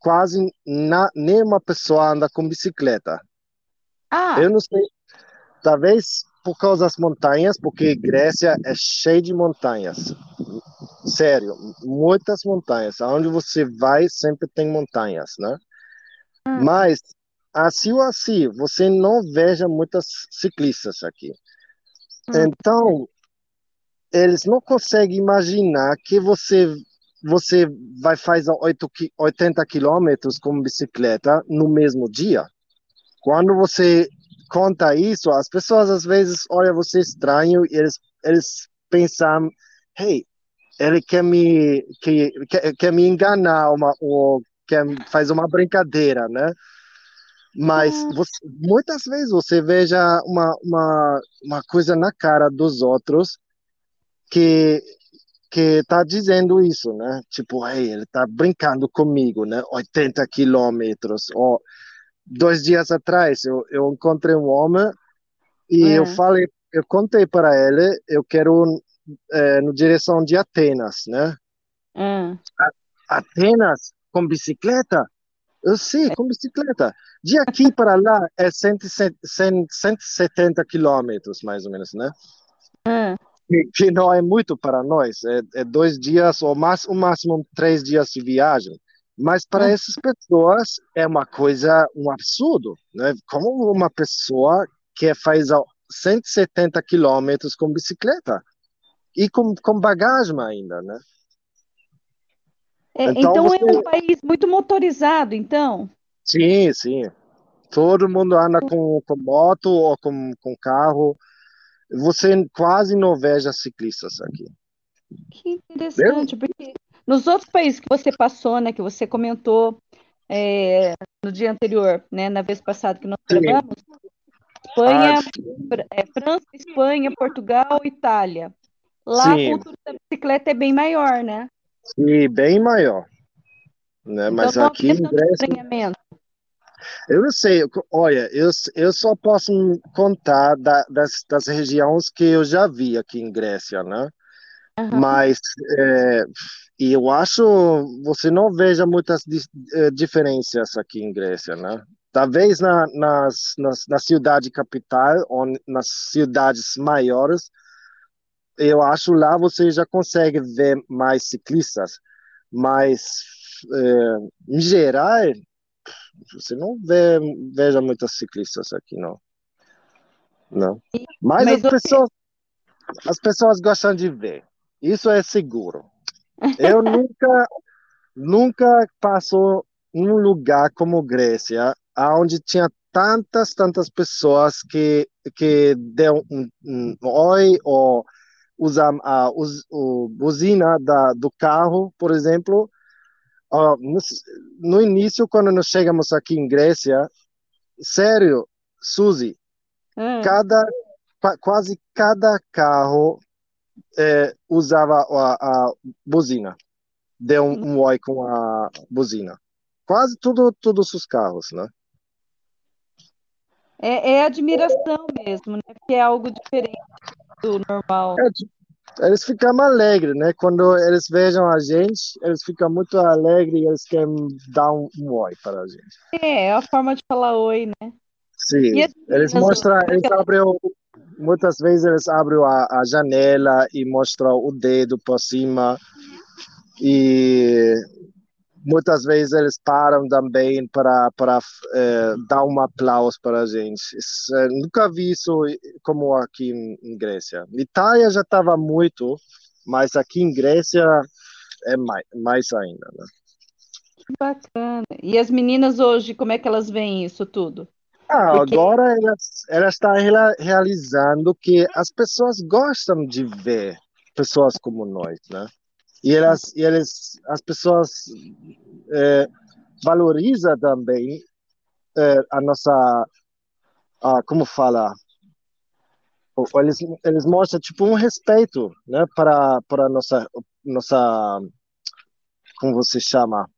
quase na, nenhuma pessoa anda com bicicleta. Ah. Eu não sei, talvez por causa das montanhas, porque Grécia é cheia de montanhas. Sério, muitas montanhas. Aonde você vai sempre tem montanhas, né? Hum. Mas assim ou assim, você não veja muitas ciclistas aqui. Hum. Então, eles não conseguem imaginar que você você vai fazer 80 quilômetros com bicicleta no mesmo dia. Quando você conta isso, as pessoas às vezes olham você estranho e eles, eles pensam, hey, ele quer me, quer, quer, quer me enganar uma, ou quer fazer uma brincadeira, né? Mas é. você, muitas vezes você veja uma, uma, uma coisa na cara dos outros que que tá dizendo isso, né? Tipo, hey, ele tá brincando comigo, né? 80 quilômetros. Ou dois dias atrás eu, eu encontrei um homem e é. eu falei, eu contei para ele, eu quero é, no direção de Atenas, né? É. Atenas com bicicleta? Eu sei, com bicicleta. De aqui para lá é 170 quilômetros, mais ou menos, né? É que não é muito para nós. É, é dois dias ou mais, o máximo três dias de viagem. Mas para Ah. essas pessoas é uma coisa, um absurdo, né? Como uma pessoa que faz a 170 quilômetros com bicicleta e com, com bagagem ainda, né? É, Então então é você- um país muito motorizado, então. Sim, sim. Todo mundo anda com, com moto ou com, com carro. Você quase não veja ciclistas aqui. Que interessante, porque nos outros países que você passou, né, que você comentou é, no dia anterior, né, na vez passada que nós gravamos, Espanha, Ah, é, França, Espanha, Portugal, Itália. Lá Sim. a cultura da bicicleta é bem maior, né? Sim, bem maior. Né? Então Mas não aqui estranhamento. eu não sei. Olha, eu, eu só posso contar da- das, das regiões que eu já vi aqui em Grécia, né? Aham. Mas é, e eu acho você não veja muitas eh, diferenças aqui em Grécia, né? Talvez na, nas, nas, na cidade capital ou nas cidades maiores, eu acho lá você já consegue ver mais ciclistas, mas eh, em geral você não vê veja muitos ciclistas aqui, não. Não. Mas, mas as pessoas as pessoas gostam de ver. Isso é seguro. Eu nunca nunca passou num lugar como Grécia, aonde tinha tantas tantas pessoas que que deu um, um oi ou usam a us, buzina da, do carro, por exemplo. Ah, no, no início, quando nós chegamos aqui em Grécia, sério, Suzy, Ah, cada qua- quase cada carro eh, usava a, a buzina, deu um, um oi com a buzina. Quase tudo, todos os carros, né? é, é admiração mesmo, né? Porque é algo diferente do normal. É, tipo, Eles ficam alegres, né? Quando eles vejam a gente, eles ficam muito alegres e eles querem dar um, um oi para a gente. É, é a forma de falar oi, né? Sim, E as eles mostram, eles abrem, muitas vezes eles abrem a, a janela e mostram o dedo por cima e muitas vezes eles param também para para eh, dar um aplauso para a gente. Isso, eh, nunca vi isso como aqui em, em Grécia. Itália já estava muito, mas aqui em Grécia é mais, mais ainda, né? Que bacana. E as meninas hoje, como é que elas veem isso tudo? Ah, Porque- agora ela, ela está realizando que as pessoas gostam de ver pessoas como nós, né? E elas, e eles, as pessoas eh, valorizam também eh, a nossa, ah, como fala, eles, eles mostram tipo um respeito, né, para para nossa nossa, como você chama?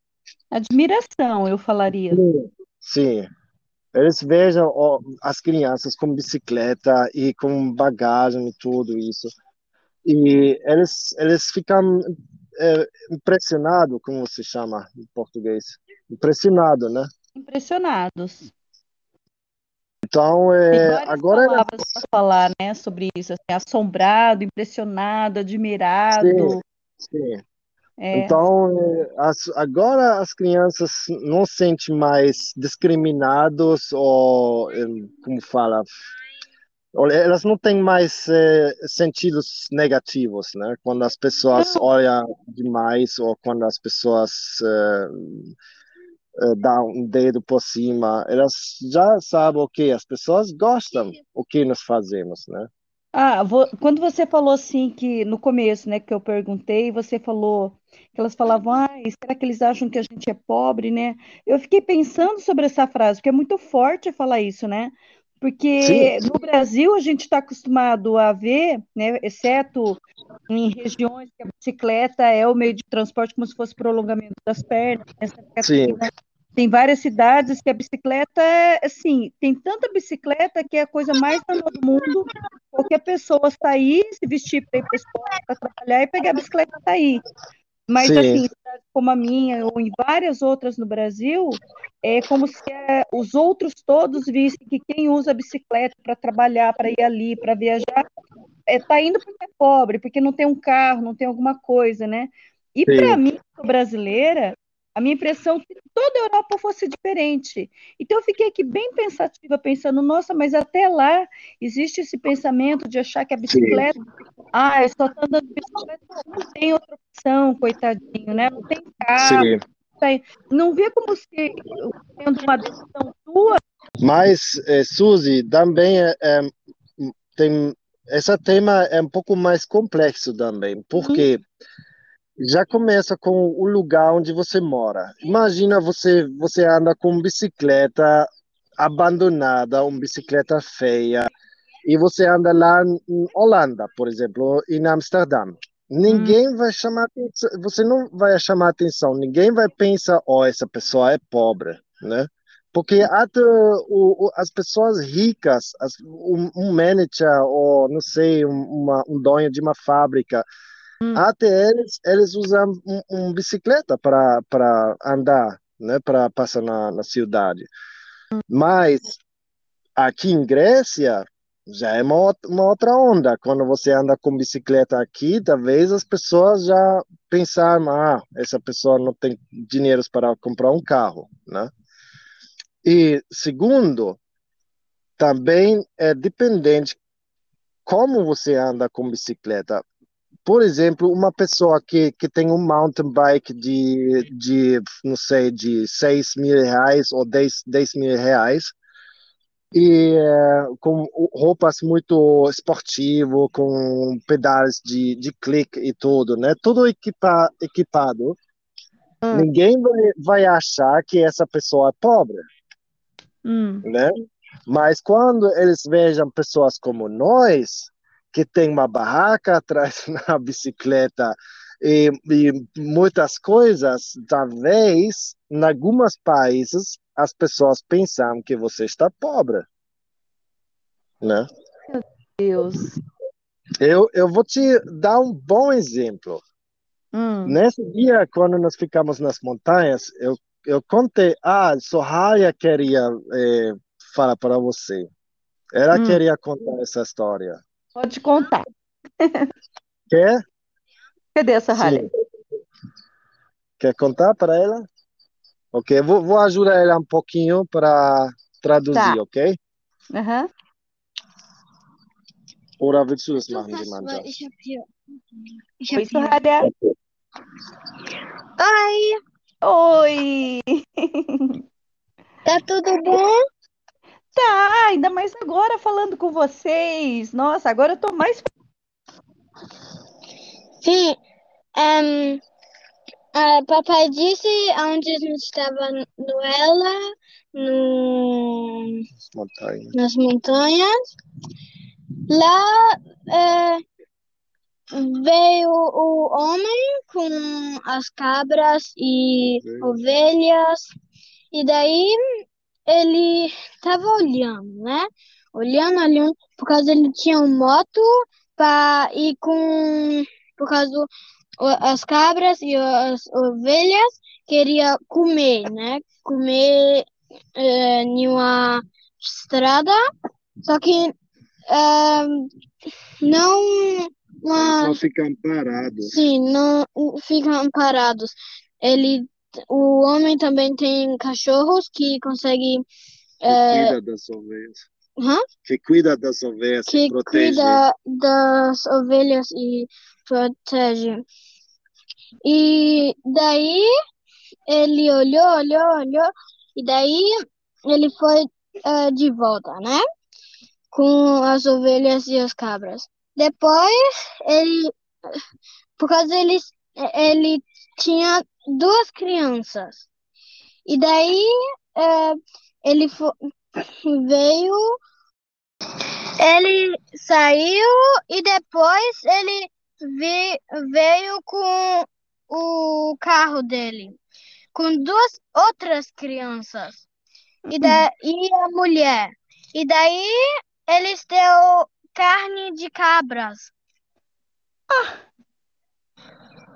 Admiração, eu falaria. Sim. Eles vejam ó, as crianças com bicicleta e com bagagem e tudo isso. E eles, eles ficam é, impressionados, como se chama em português? Impressionado, né? Impressionados. Então, é, agora palavras para falar, né, sobre isso, assim, assombrado, impressionado, admirado. Sim. É, Então, é, as- agora as crianças não se sentem mais discriminados ou, é, como fala, olha, elas não têm mais é, sentidos negativos, né? Quando as pessoas olham demais ou quando as pessoas é, é, dão um dedo por cima, elas já sabem o que as pessoas gostam, o que nós fazemos, né? Ah, vo- quando você falou assim que no começo, né, que eu perguntei, você falou que elas falavam, ah, será que eles acham que a gente é pobre, né? Eu fiquei pensando sobre essa frase, porque é muito forte falar isso, né? Porque Sim. no Brasil a gente está acostumado a ver, né, exceto em regiões que a bicicleta é o meio de transporte como se fosse prolongamento das pernas, né? Sim. Catarina tem várias cidades que a bicicleta é assim, tem tanta bicicleta que é a coisa mais normal do mundo. Qualquer pessoa sair, se vestir para ir para a escola, para trabalhar e pegar a bicicleta e sair. Mas Sim. assim, como a minha ou em várias outras no Brasil, é como se é, os outros todos vissem que quem usa bicicleta para trabalhar, para ir ali, para viajar, é, tá indo porque é pobre, porque não tem um carro, não tem alguma coisa, né? E para mim, brasileira, A minha impressão é que toda a Europa fosse diferente. Então eu fiquei aqui bem pensativa, pensando, nossa, mas até lá existe esse pensamento de achar que a bicicleta, Sim. ah, só tá andando de bicicleta, não tem outra opção, coitadinho, né? Não tem carro. Sim. Não vê como se tendo uma decisão tua. Mas, eh, Suzy, também é, é, tem esse tema é um pouco mais complexo também, porque uhum já começa com o lugar onde você mora. Imagina você você anda com bicicleta abandonada, uma bicicleta feia, e você anda lá em Holanda, por exemplo, em Amsterdã. Ninguém hum. vai chamar atenção, você não vai chamar atenção, ninguém vai pensar, oh, essa pessoa é pobre, né? Porque até o, o, as pessoas ricas, as, um, um, manager ou, não sei, um, uma, um dono de uma fábrica, Hum. Até eles, eles usam um, um bicicleta para andar, né, para passar na, na cidade. Hum. Mas aqui em Grécia já é uma, uma outra onda. Quando você anda com bicicleta aqui, talvez as pessoas já pensaram, ah, essa pessoa não tem dinheiro para comprar um carro, né? E segundo, também é dependente como você anda com bicicleta por exemplo, uma pessoa que, que tem um mountain bike de, de, não sei, de 6 mil reais ou 10, 10 mil reais, e é, com roupas muito esportivo, com pedais de, de clique e tudo, né? Tudo equipa, equipado. Hum. Ninguém vai, vai achar que essa pessoa é pobre, hum. né? Mas quando eles vejam pessoas como nós, que tem uma barraca atrás na bicicleta e, e muitas coisas, talvez, em alguns países, as pessoas pensam que você está pobre. Né? Meu Deus. Eu, eu vou te dar um bom exemplo. Hum. Nesse dia, quando nós ficamos nas montanhas, eu, eu contei, ah, Soraya queria é, falar para você. Ela hum. queria contar essa história. Pode contar. Quer? Cadê essa Harley? Quer contar para ela? Ok, vou, vou ajudar ela um pouquinho para traduzir, tá. ok? Uhum. Oder willst du das machen, Samantha? Ich habe hier. Ich Oi, Soraya. Oi. Oi. Tá tudo bom? Tá, ainda mais agora falando com vocês. Nossa, agora eu tô mais. Sim, um, uh, papai disse onde a gente estava no ela, no... montanhas. nas montanhas. Lá uh, veio o homem com as cabras e ovelhas, e daí ele estava olhando, né? Olhando, olhando, por causa ele tinha uma moto para ir com por causa do, as cabras e as ovelhas queria comer, né? Comer é, em uma estrada, só que é, não uma... não ficam parados. Sim, não ficam parados. Ele o homem também tem cachorros que conseguem. Que é... cuida das ovelhas. Hã? Que cuida das ovelhas que protege. cuida das ovelhas e protege. E daí ele olhou, olhou, olhou, e daí ele foi uh, de volta, né? Com as ovelhas e as cabras. Depois ele, por causa ele, ele tinha duas crianças. E daí é, ele veio, ele saiu e depois ele veio com o carro dele, com duas outras crianças e, da, e a mulher. E daí eles deu carne de cabras. Ah.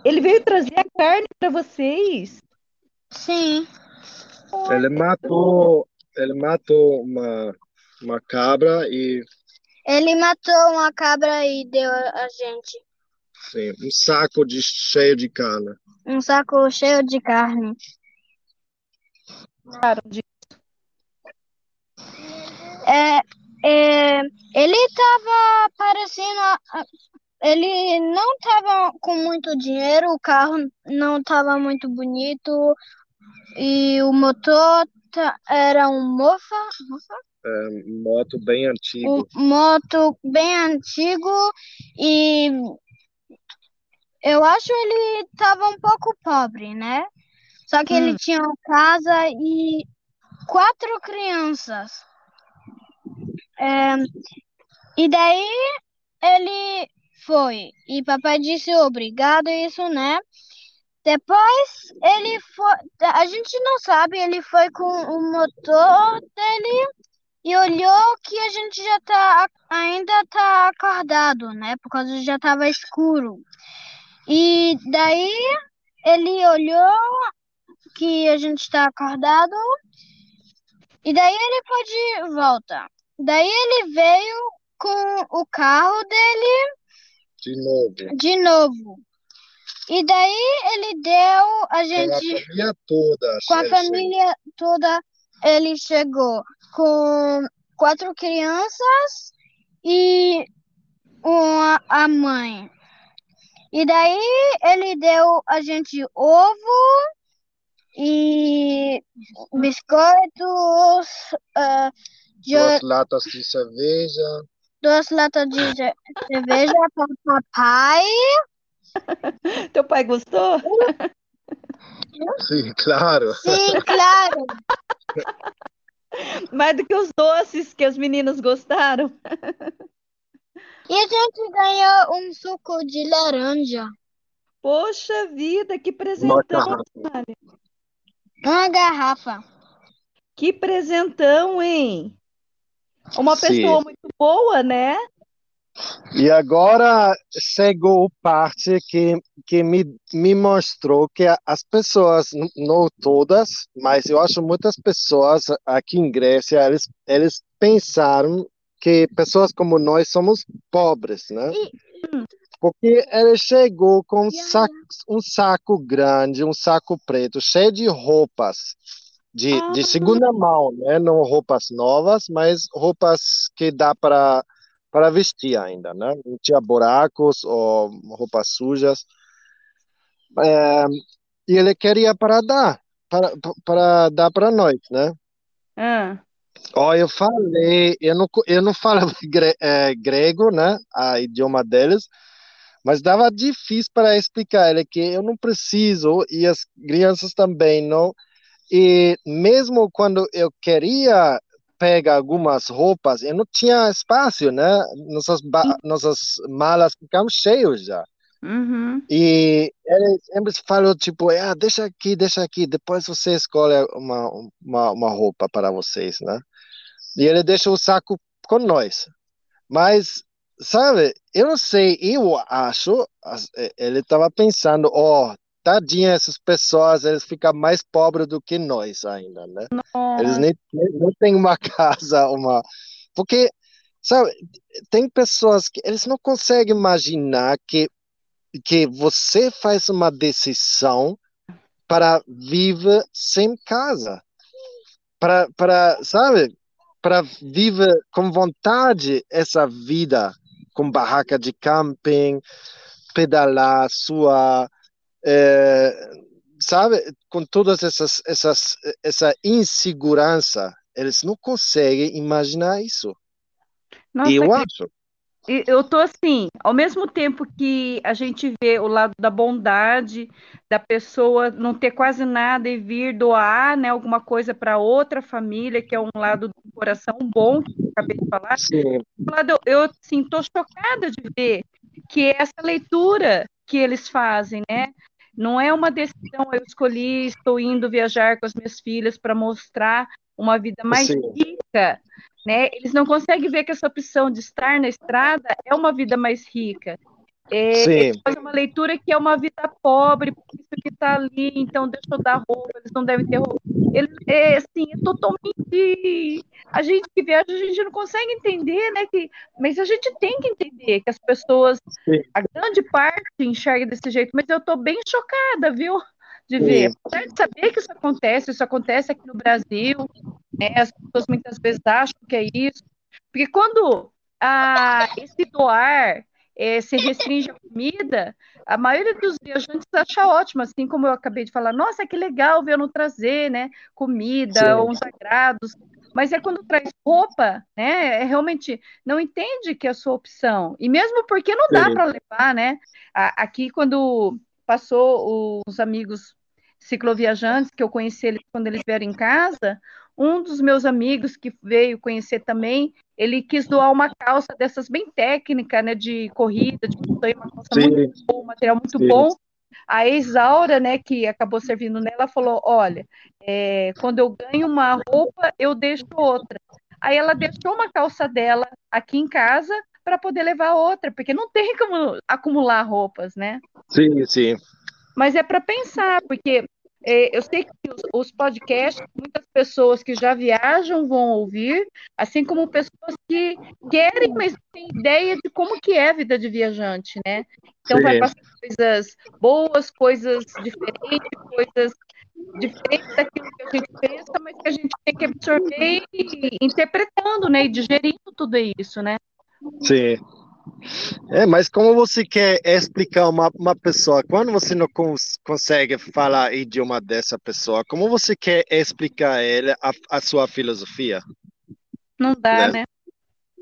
Ele veio trazer a carne para vocês? Sim. Ele matou, ele matou uma, uma cabra e. Ele matou uma cabra e deu a gente. Sim, um saco de, cheio de carne. Um saco cheio de carne. gostaram disso? É, é, ele estava parecendo. Ele não estava com muito dinheiro, o carro não estava muito bonito e o motor era um mofa, mofa? É, moto bem antigo. Um moto bem antigo e eu acho ele estava um pouco pobre, né? Só que hum. ele tinha uma casa e quatro crianças. É, e daí ele foi. E papai disse obrigado, isso, né? Depois ele foi. A gente não sabe, ele foi com o motor dele e olhou que a gente já tá ainda tá acordado, né? Por causa já tava escuro. E daí ele olhou que a gente está acordado e daí ele foi de volta. Daí ele veio com o carro dele de novo. De novo. E daí ele deu a gente. Com a família toda. Com a família toda, ele chegou com quatro crianças e uma, a mãe. E daí ele deu a gente ovo e biscoitos, uh, duas latas de cerveja. Duas latas de cerveja para o papai. Teu pai gostou? Sim, claro. Sim, claro. Mais do que os doces que os meninos gostaram. E a gente ganhou um suco de laranja. Poxa vida, que presentão, uma garrafa. Que presentão, hein? Uma Sim. pessoa muito boa, né? E agora chegou parte que, que me, me mostrou que as pessoas, não todas, mas eu acho muitas pessoas aqui em Grécia, eles, eles pensaram que pessoas como nós somos pobres, né? Porque ele chegou com um saco, um saco grande, um saco preto, cheio de roupas, de, ah. de segunda mão, né? Não roupas novas, mas roupas que dá para para vestir ainda, né? Não tinha buracos ou roupas sujas. É, e ele queria para dar, para, para dar para nós, né? Ah. Ó, oh, eu falei, eu não, eu não falo gre, é, grego, né? A idioma deles, mas dava difícil para explicar ele que eu não preciso e as crianças também não. E mesmo quando eu queria pegar algumas roupas, eu não tinha espaço, né? Nossas, nossas malas ficavam cheias já. Uhum. E ele sempre falou, tipo, ah, deixa aqui, deixa aqui, depois você escolhe uma, uma, uma roupa para vocês, né? E ele deixa o saco com nós. Mas sabe, eu não sei, eu acho, é, ele estava pensando, ó, oh, tadinha essas pessoas, eles ficam mais pobres do que nós ainda, né? Eles nem, não têm uma casa, uma... Porque, sabe, tem pessoas que eles não conseguem imaginar que, que você faz uma decisão para viver sem casa. Para, para sabe, para viver com vontade essa vida com barraca de camping, pedalar, sua, é, sabe, com todas essas, essas, essa insegurança, eles não conseguem imaginar isso. Nossa, eu que... acho. Eu tô assim, ao mesmo tempo que a gente vê o lado da bondade da pessoa não ter quase nada e vir doar, né, alguma coisa para outra família, que é um lado do coração bom, que eu acabei de falar. Sim. Lado, eu assim, tô chocada de ver que é essa leitura que eles fazem, né? Não é uma decisão, eu escolhi, estou indo viajar com as minhas filhas para mostrar uma vida mais Sim. rica, né? Eles não conseguem ver que essa opção de estar na estrada é uma vida mais rica. É, fazem uma leitura que é uma vida pobre, porque isso que está ali, então deixa eu dar roupa, eles não devem ter roupa. Eles, é assim, é totalmente. A gente que viaja, a gente não consegue entender, né? Que, mas a gente tem que entender que as pessoas, Sim. a grande parte enxerga desse jeito, mas eu estou bem chocada, viu? de ver. Apesar de saber que isso acontece, isso acontece aqui no Brasil, né? As pessoas muitas vezes acham que é isso. Porque quando ah, esse doar é, se restringe a comida, a maioria dos viajantes acha ótimo, assim como eu acabei de falar, nossa, que legal ver não trazer, né, comida Sim. ou uns agrados, mas é quando traz roupa, né, é realmente não entende que é a sua opção, e mesmo porque não dá para levar, né, aqui quando passou os amigos cicloviajantes, que eu conheci eles quando eles vieram em casa, um dos meus amigos que veio conhecer também, ele quis doar uma calça dessas bem técnica, né, de corrida, de montanha, uma calça Sim. muito boa, um material muito Sim. bom. A Isaura, né, que acabou servindo nela, falou: Olha, é, quando eu ganho uma roupa, eu deixo outra. Aí ela deixou uma calça dela aqui em casa para poder levar outra, porque não tem como acumular roupas, né? Sim, sim. Mas é para pensar, porque eu sei que os, os, podcasts, muitas pessoas que já viajam vão ouvir, assim como pessoas que querem, mas não têm ideia de como que é a vida de viajante, né? Então Sim. vai passar coisas boas, coisas diferentes, coisas diferentes daquilo que a gente pensa, mas que a gente tem que absorver e interpretando, né? E digerindo tudo isso, né? Sim. É, mas como você quer explicar uma, uma pessoa, quando você não cons consegue falar idioma dessa pessoa, como você quer explicar a ela a, a sua filosofia? Não dá, né? né?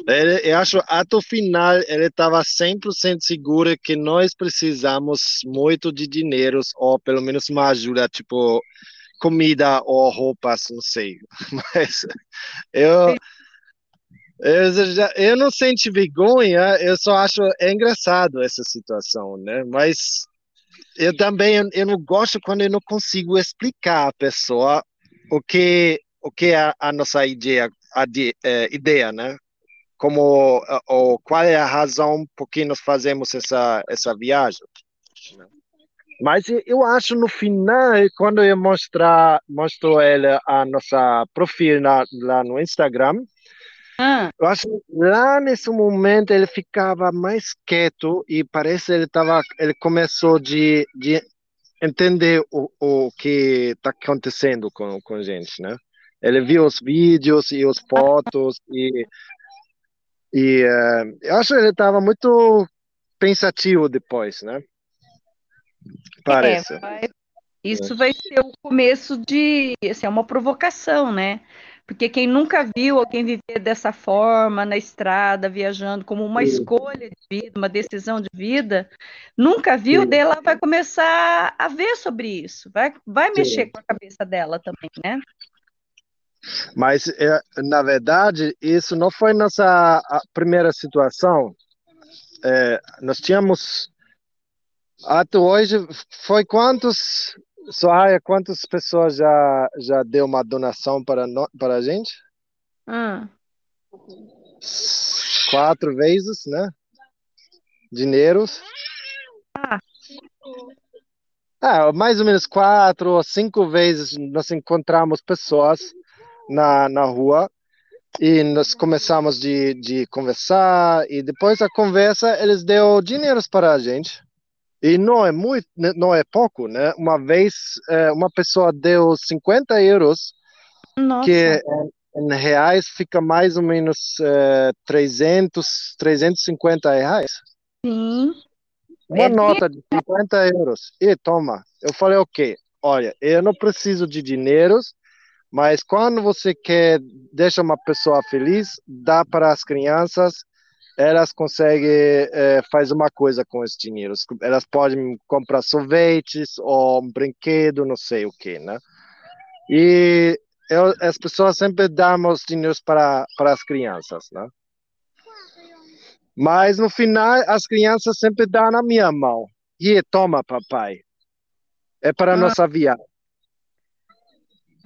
Ele, eu acho até o final ele estava 100% seguro que nós precisamos muito de dinheiro ou pelo menos uma ajuda, tipo comida ou roupas, não sei. Mas eu eu, já, eu não sinto vergonha, eu só acho é engraçado essa situação, né? Mas eu também eu não gosto quando eu não consigo explicar à pessoa o que o que é a, a nossa ideia, a de, é, ideia, né? Como ou qual é a razão por que nós fazemos essa essa viagem. Mas eu acho no final, quando eu mostrar mostro ela a nossa perfil lá no Instagram, ah. Eu acho que lá nesse momento ele ficava mais quieto e parece que ele tava, ele começou de, de entender o, o que está acontecendo com, com a gente, né? Ele viu os vídeos e as fotos e e uh, eu acho que ele estava muito pensativo depois, né? Parece. É, vai, isso vai ser o começo de, assim, é uma provocação, né? Porque quem nunca viu alguém viver dessa forma, na estrada, viajando, como uma escolha de vida, uma decisão de vida, nunca viu, dela vai começar a ver sobre isso, vai, vai mexer com a cabeça dela também, né? Mas, é, na verdade, isso não foi nossa primeira situação. É, nós tínhamos, até hoje, foi quantos Soraya, quantas pessoas já, já deu uma donação para, no, para a gente? Ah. Quatro vezes, né? Dinheiros. Ah. Ah, mais ou menos quatro ou cinco vezes nós encontramos pessoas na, na rua e nós começamos de, de conversar e depois da conversa eles deu dinheiro para a gente. E não é muito, né, não é pouco, né? Uma vez é, uma pessoa deu 50 euros, Nossa. que em reais fica mais ou menos é, 300, 350 reais. Sim. Uma é nota de 50 euros. E toma. Eu falei, ok, olha, eu não preciso de dinheiro, mas quando você quer deixar uma pessoa feliz, dá para as crianças elas conseguem é, faz uma coisa com esse dinheiro. Elas podem comprar sorvetes ou um brinquedo, não sei o que, né? E eu, as pessoas sempre damos dinheiro para, para as crianças, né? Mas no final, as crianças sempre dão na minha mão. E toma, papai. É para ah. nossa viagem.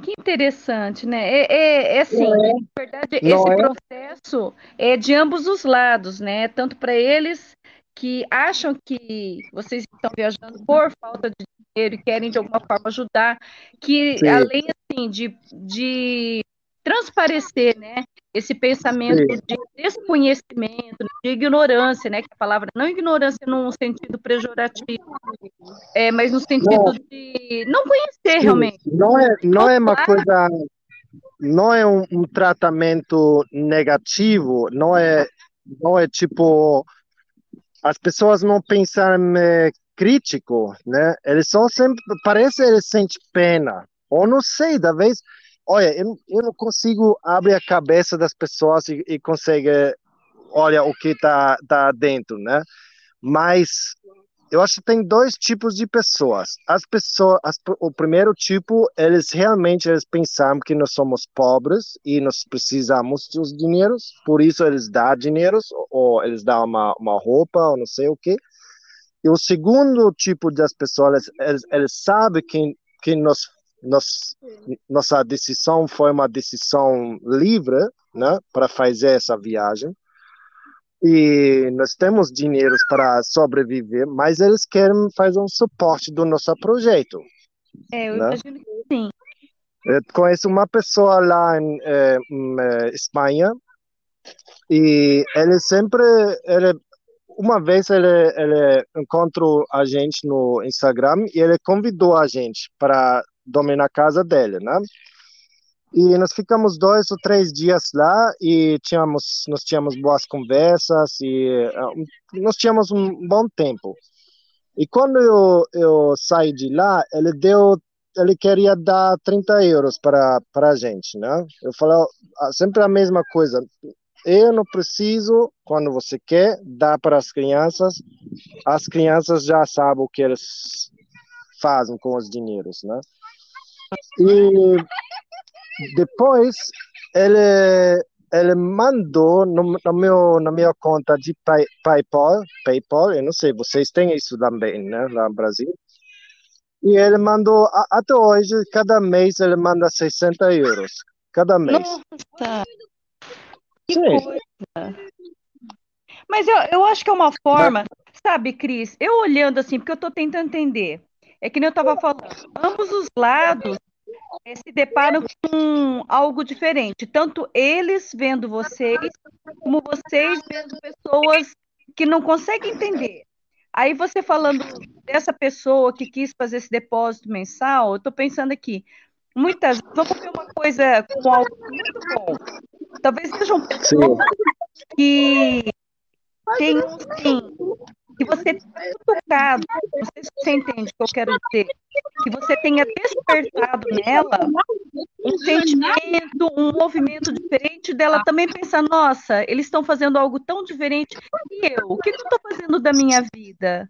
Que interessante, né? É, é, é assim, é. na verdade, esse é. processo é de ambos os lados, né? Tanto para eles que acham que vocês estão viajando por falta de dinheiro e querem de alguma forma ajudar, que Sim. além assim de, de transparecer, né? Esse pensamento Sim. de desconhecimento, de ignorância, né? Que a palavra não ignorância num sentido pejorativo, é, mas no sentido não. de não conhecer Sim. realmente. Não é, não é uma coisa, não é um, um tratamento negativo, não é, não é tipo as pessoas não pensam é, crítico, né? Eles são sempre, parece eles sentem pena, ou não sei, da vez, olha, eu, eu não consigo abrir a cabeça das pessoas e, e conseguir, olha, o que tá, tá dentro, né? Mas eu acho que tem dois tipos de pessoas. As pessoas, as, o primeiro tipo, eles realmente eles pensam que nós somos pobres e nós precisamos dos dinheiros, por isso eles dão dinheiro ou eles dão uma, uma roupa ou não sei o que. E o segundo tipo das pessoas, eles, eles sabem que que nós, nós, nossa decisão foi uma decisão livre, né, para fazer essa viagem e nós temos dinheiro para sobreviver, mas eles querem fazer um suporte do nosso projeto. É, eu né? imagino que sim. Eu conheço uma pessoa lá em, é, em é, Espanha e ele sempre, ele, uma vez ele, ele encontrou a gente no Instagram e ele convidou a gente para dormir na casa dele, né? E nós ficamos dois ou três dias lá e tínhamos, nós tínhamos boas conversas e uh, nós tínhamos um bom tempo. E quando eu, eu saí de lá, ele deu, ele queria dar 30 euros para, para a gente, né? Eu falei ah, sempre a mesma coisa. Eu não preciso, quando você quer, dar para as crianças. As crianças já sabem o que eles fazem com os dinheiros, né? E depois, ele, ele mandou no, no, meu, na minha conta de pay, PayPal, PayPal, eu não sei, vocês têm isso também, né, lá no Brasil. E ele mandou, até hoje, cada mês ele manda 60 euros. Cada mês. Nossa! Que Sim. coisa! Mas eu, eu acho que é uma forma, Mas... sabe, Cris? Eu olhando assim, porque eu estou tentando entender. É que nem eu estava falando, ambos os lados é, se deparam com algo diferente. Tanto eles vendo vocês, como vocês vendo pessoas que não conseguem entender. Aí você falando dessa pessoa que quis fazer esse depósito mensal, eu estou pensando aqui, muitas vamos ver uma coisa com algo muito bom. Talvez sejam pessoas Sim. que tenham, sim, que você tenha tocado, não sei se você entende o que eu quero dizer, que você tenha despertado nela um sentimento, um movimento diferente dela também pensar, nossa, eles estão fazendo algo tão diferente e eu, o que, que eu estou fazendo da minha vida?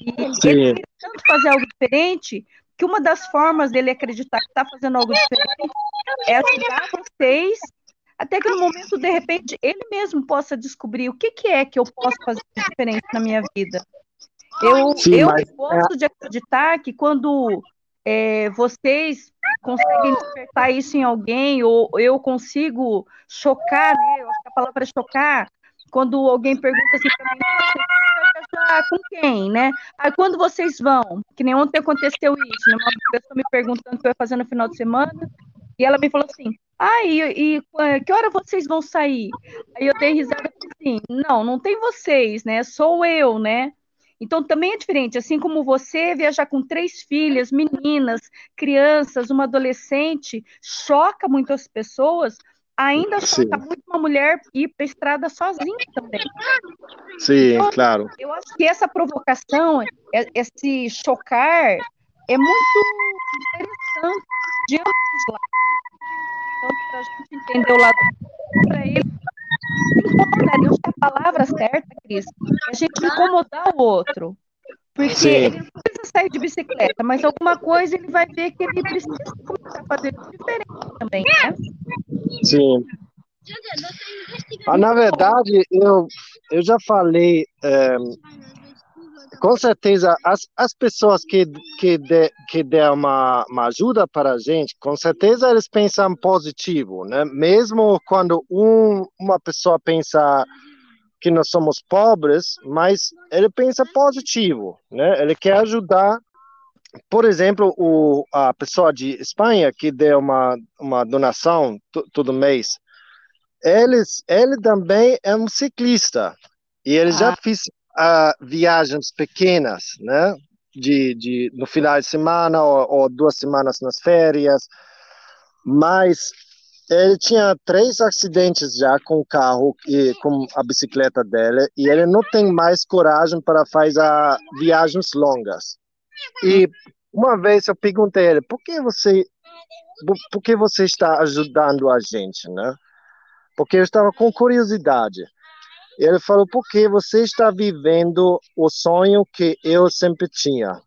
E Sim. ele tanto fazer algo diferente que uma das formas dele acreditar que está fazendo algo diferente é ajudar vocês até que no momento, de repente, ele mesmo possa descobrir o que, que é que eu posso fazer diferente na minha vida. Eu, Sim, eu mas... gosto de acreditar que quando é, vocês conseguem despertar isso em alguém, ou eu consigo chocar, né? Eu acho que a palavra é chocar, quando alguém pergunta assim para mim, você viajar com quem, né? Aí quando vocês vão, que nem ontem aconteceu isso, né? Uma pessoa me perguntando o que eu ia fazer no final de semana, e ela me falou assim: ah, e, e, que hora vocês vão sair? Aí eu dei risada assim: não, não tem vocês, né? Sou eu, né? Então também é diferente, assim como você viajar com três filhas, meninas, crianças, uma adolescente, choca muitas pessoas, ainda Sim. choca muito uma mulher ir para a estrada sozinha também. Sim, então, claro. Eu acho que essa provocação, esse chocar, é muito interessante de ambos os lados para a gente entender o lado para ele. Incomodaria, eu acho que a palavra certa, Cris, é a gente incomodar o outro. Porque Sim. ele não precisa sair de bicicleta, mas alguma coisa ele vai ver que ele precisa começar a fazer diferente também, né? Sim. Ah, na verdade, eu, eu já falei é, com certeza, as, as pessoas que, que, de, que der uma, uma ajuda para a gente, com certeza eles pensam positivo, né? Mesmo quando um, uma pessoa pensa que nós somos pobres, mas ele pensa positivo, né? Ele quer ajudar. Por exemplo, o, a pessoa de Espanha que deu uma, uma donação todo mês, ele, ele também é um ciclista e ele ah. já fez uh, viagens pequenas, né? De, de, no final de semana ou, ou duas semanas nas férias, mas ele tinha três acidentes já com o carro e com a bicicleta dele e ele não tem mais coragem para fazer viagens longas. E uma vez eu perguntei a ele, por que você por que você está ajudando a gente, né? Porque eu estava com curiosidade. Ele falou, porque você está vivendo o sonho que eu sempre tinha.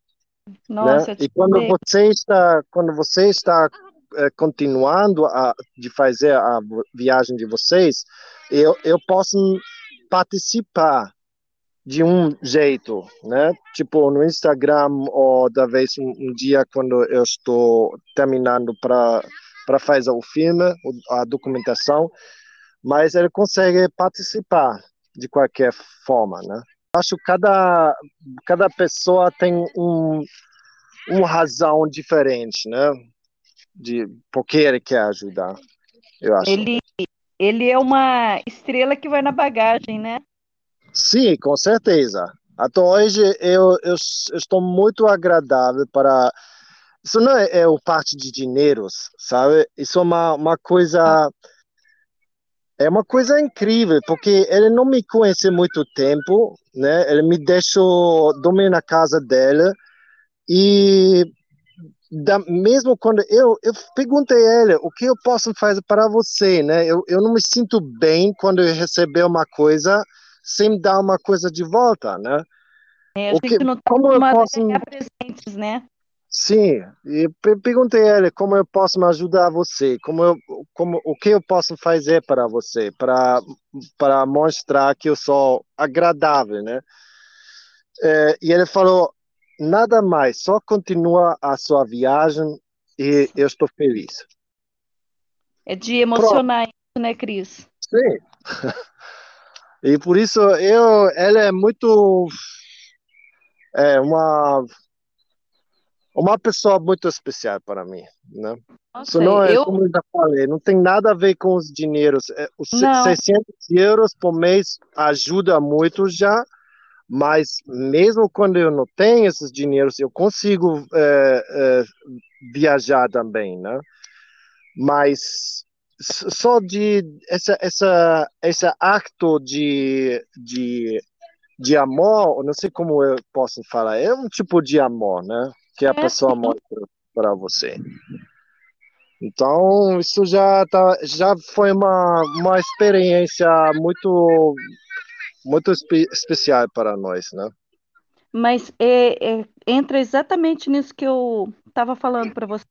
Nossa, né? E quando você está, quando você está é, continuando a de fazer a viagem de vocês, eu, eu posso participar de um jeito, né? Tipo no Instagram ou da vez um, um dia quando eu estou terminando para para fazer o filme, a documentação, mas ele consegue participar de qualquer forma, né? Acho que cada cada pessoa tem um uma razão diferente, né? De por que ele quer ajudar. Eu acho. Ele ele é uma estrela que vai na bagagem, né? Sim, com certeza. Até hoje eu, eu, eu estou muito agradável para. Isso não é, é o parte de dinheiros, sabe? Isso é uma, uma coisa. É uma coisa incrível, porque ele não me conhece muito tempo, né? Ele me deixou dormir na casa dele e da, mesmo quando eu, eu perguntei a ele o que eu posso fazer para você, né? Eu, eu não me sinto bem quando eu receber uma coisa sem dar uma coisa de volta, né? É, o que, não como eu posso presentes, né? Sim, e perguntei a ele como eu posso ajudar você, como eu, como o que eu posso fazer para você, para para mostrar que eu sou agradável, né? É, e ele falou nada mais, só continua a sua viagem e eu estou feliz. É de emocionar, Pronto. né, Cris? Sim. E por isso eu, ela é muito é uma uma pessoa muito especial para mim, né? Isso não é, eu... como eu já falei, não tem nada a ver com os dinheiros. É, os não. 600 euros por mês ajuda muito já, mas mesmo quando eu não tenho esses dinheiros, eu consigo é, é, viajar também, né? Mas só de essa essa esse acto de, de de amor, não sei como eu posso falar, é um tipo de amor, né? Que a é. pessoa mostra para você. Então, isso já tá, já foi uma, uma experiência muito muito espe especial para nós, né? Mas é, é, entra exatamente nisso que eu estava falando para você.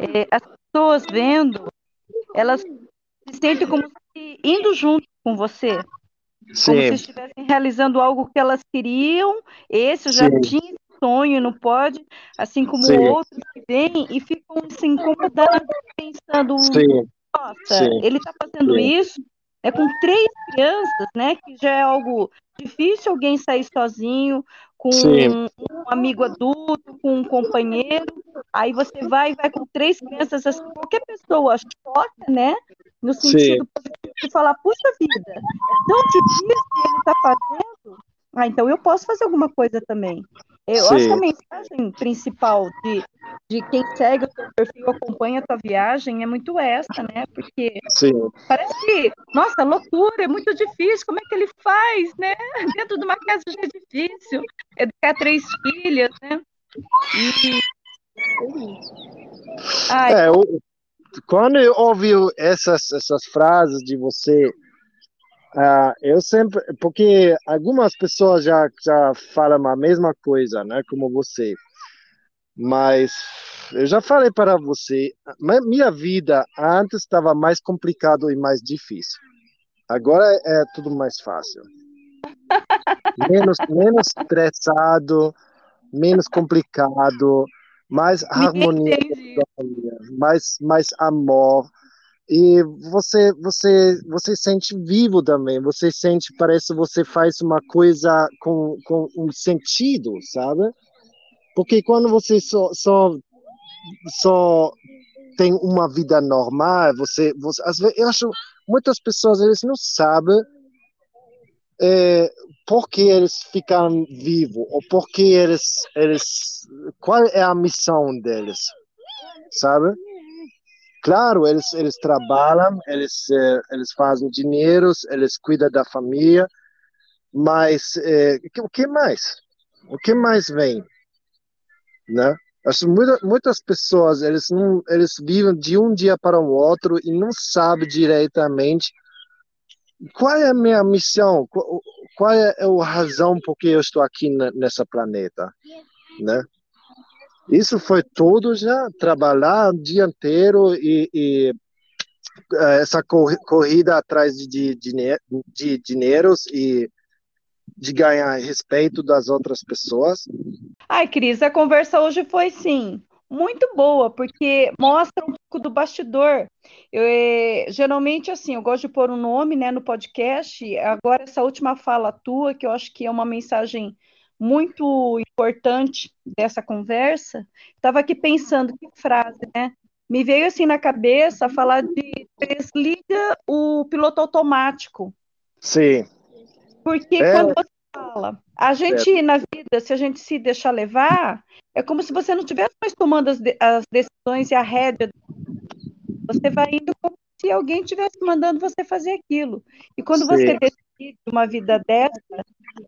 É, as pessoas vendo elas se sentem como se indo junto com você. Sim. Como se estivessem realizando algo que elas queriam, esse já Sim. tinha sonho, não pode, assim como Sim. outros que vêm e ficam se incomodando, pensando, Sim. nossa, Sim. ele está fazendo isso, é com três crianças, né, que já é algo difícil alguém sair sozinho, com um, um amigo adulto, com um companheiro, aí você vai vai com três crianças, assim, qualquer pessoa choca, né? No sentido de falar, puxa vida, é tão difícil que ele está fazendo, ah, então eu posso fazer alguma coisa também. Eu Sim. acho que a mensagem principal de, de quem segue o seu perfil, acompanha a tua viagem, é muito essa, né? Porque Sim. parece que, nossa, loucura, é muito difícil, como é que ele faz, né? Dentro de uma casa já é difícil, educar três filhas, né? E... Ai, é, eu, quando eu ouvi essas, essas frases de você Uh, eu sempre, porque algumas pessoas já, já falam a mesma coisa, né, como você. Mas eu já falei para você, minha vida antes estava mais complicado e mais difícil. Agora é tudo mais fácil. Menos, menos estressado, menos complicado, mais harmonia, mais, mais amor e você você você sente vivo também você sente parece você faz uma coisa com, com um sentido sabe porque quando você só só só tem uma vida normal você você às vezes eu acho muitas pessoas eles não sabem é, por que eles ficam vivos ou por que eles eles qual é a missão deles, sabe? Claro, eles eles trabalham, eles é, eles fazem dinheiro, eles cuidam da família, mas é, o que mais? O que mais vem, né? Acho muita, muitas pessoas eles não eles vivem de um dia para o outro e não sabem diretamente qual é a minha missão, qual, qual é a razão por que eu estou aqui nessa planeta, né? Isso foi tudo já trabalhar o dia inteiro e, e eh, essa corrida atrás de, de, de, de dinheiros e de ganhar respeito das outras pessoas. Ai, Cris, a conversa hoje foi sim muito boa, porque mostra um pouco do bastidor. Eu, é, geralmente, assim, eu gosto de pôr um nome né, no podcast. Agora, essa última fala tua, que eu acho que é uma mensagem muito importante dessa conversa, estava aqui pensando que frase, né? Me veio assim na cabeça falar de desliga o piloto automático. Sim. Porque é. quando você fala, a gente é. na vida, se a gente se deixar levar, é como se você não estivesse mais tomando as, de, as decisões e a rédea. Você vai indo como se alguém estivesse mandando você fazer aquilo. E quando Sim. você decide uma vida dessa,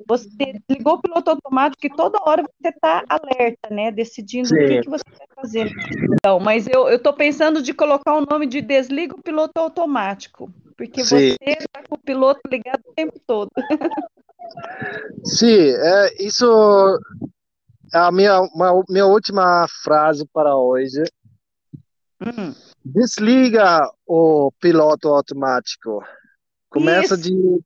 você ligou o piloto automático e toda hora você está alerta, né? Decidindo Sim. o que, que você vai fazer. Então, mas eu estou pensando de colocar o nome de desliga o piloto automático. Porque Sim. você está com o piloto ligado o tempo todo. Sim, é, isso é a minha, uma, minha última frase para hoje. Hum. Desliga o piloto automático. Começa de, de,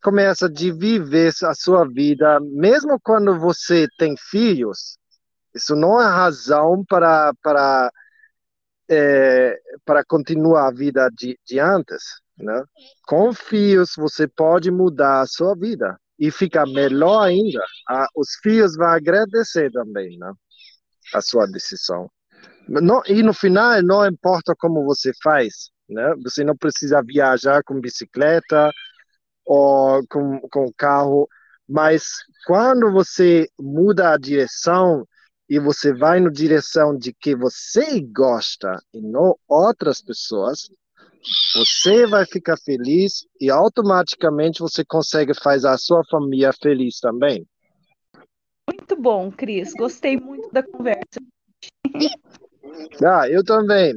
começa de viver a sua vida, mesmo quando você tem filhos. Isso não é razão para, para, é, para continuar a vida de, de antes. Né? Com fios você pode mudar a sua vida e ficar melhor ainda. Ah, os filhos vão agradecer também, né? A sua decisão. Não, e no final não importa como você faz, né? Você não precisa viajar com bicicleta ou com, com carro, mas quando você muda a direção e você vai na direção de que você gosta e não outras pessoas, você vai ficar feliz e automaticamente você consegue fazer a sua família feliz também. Muito bom, Cris. Gostei muito da conversa. Ah, eu também.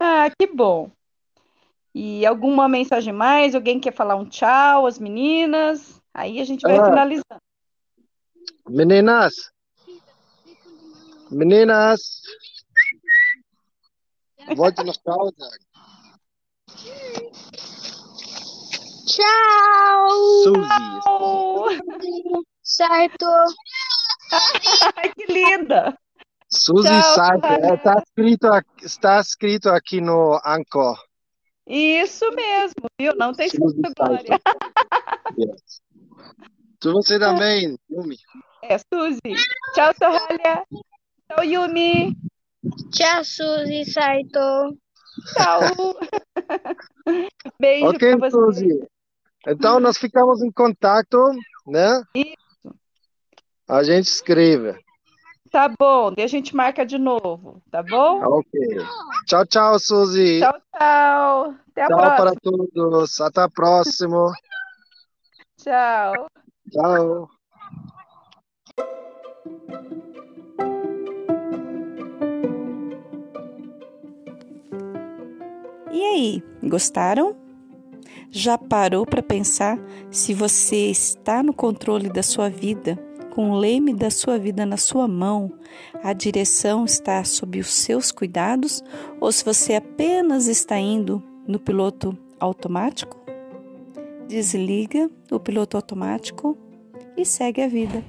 Ah, que bom. E alguma mensagem mais? Alguém quer falar um tchau às meninas? Aí a gente vai ah. finalizando. Meninas. Meninas. Volte nos tchau, Tchau! Suzy. Certo. Ai, que linda! Suzy Tchau, está escrito, está escrito aqui no Anchor. Isso mesmo, viu? Não tem Suzy glória. yes. Você também, Yumi. É, Suzy. Tchau, Sorralha. Tchau, Yumi. Tchau, Suzy Saito. Tchau. Beijo Ok, pra você. Suzy. Então, nós ficamos em contato, né? Isso. A gente escreve. Tá bom, e a gente marca de novo, tá bom? Ok. Tchau, tchau, Suzy. Tchau, tchau. Até a tchau próxima. para todos. Até a próxima. tchau. Tchau. E aí, gostaram? Já parou para pensar se você está no controle da sua vida, com o leme da sua vida na sua mão, a direção está sob os seus cuidados ou se você apenas está indo no piloto automático? Desliga o piloto automático e segue a vida.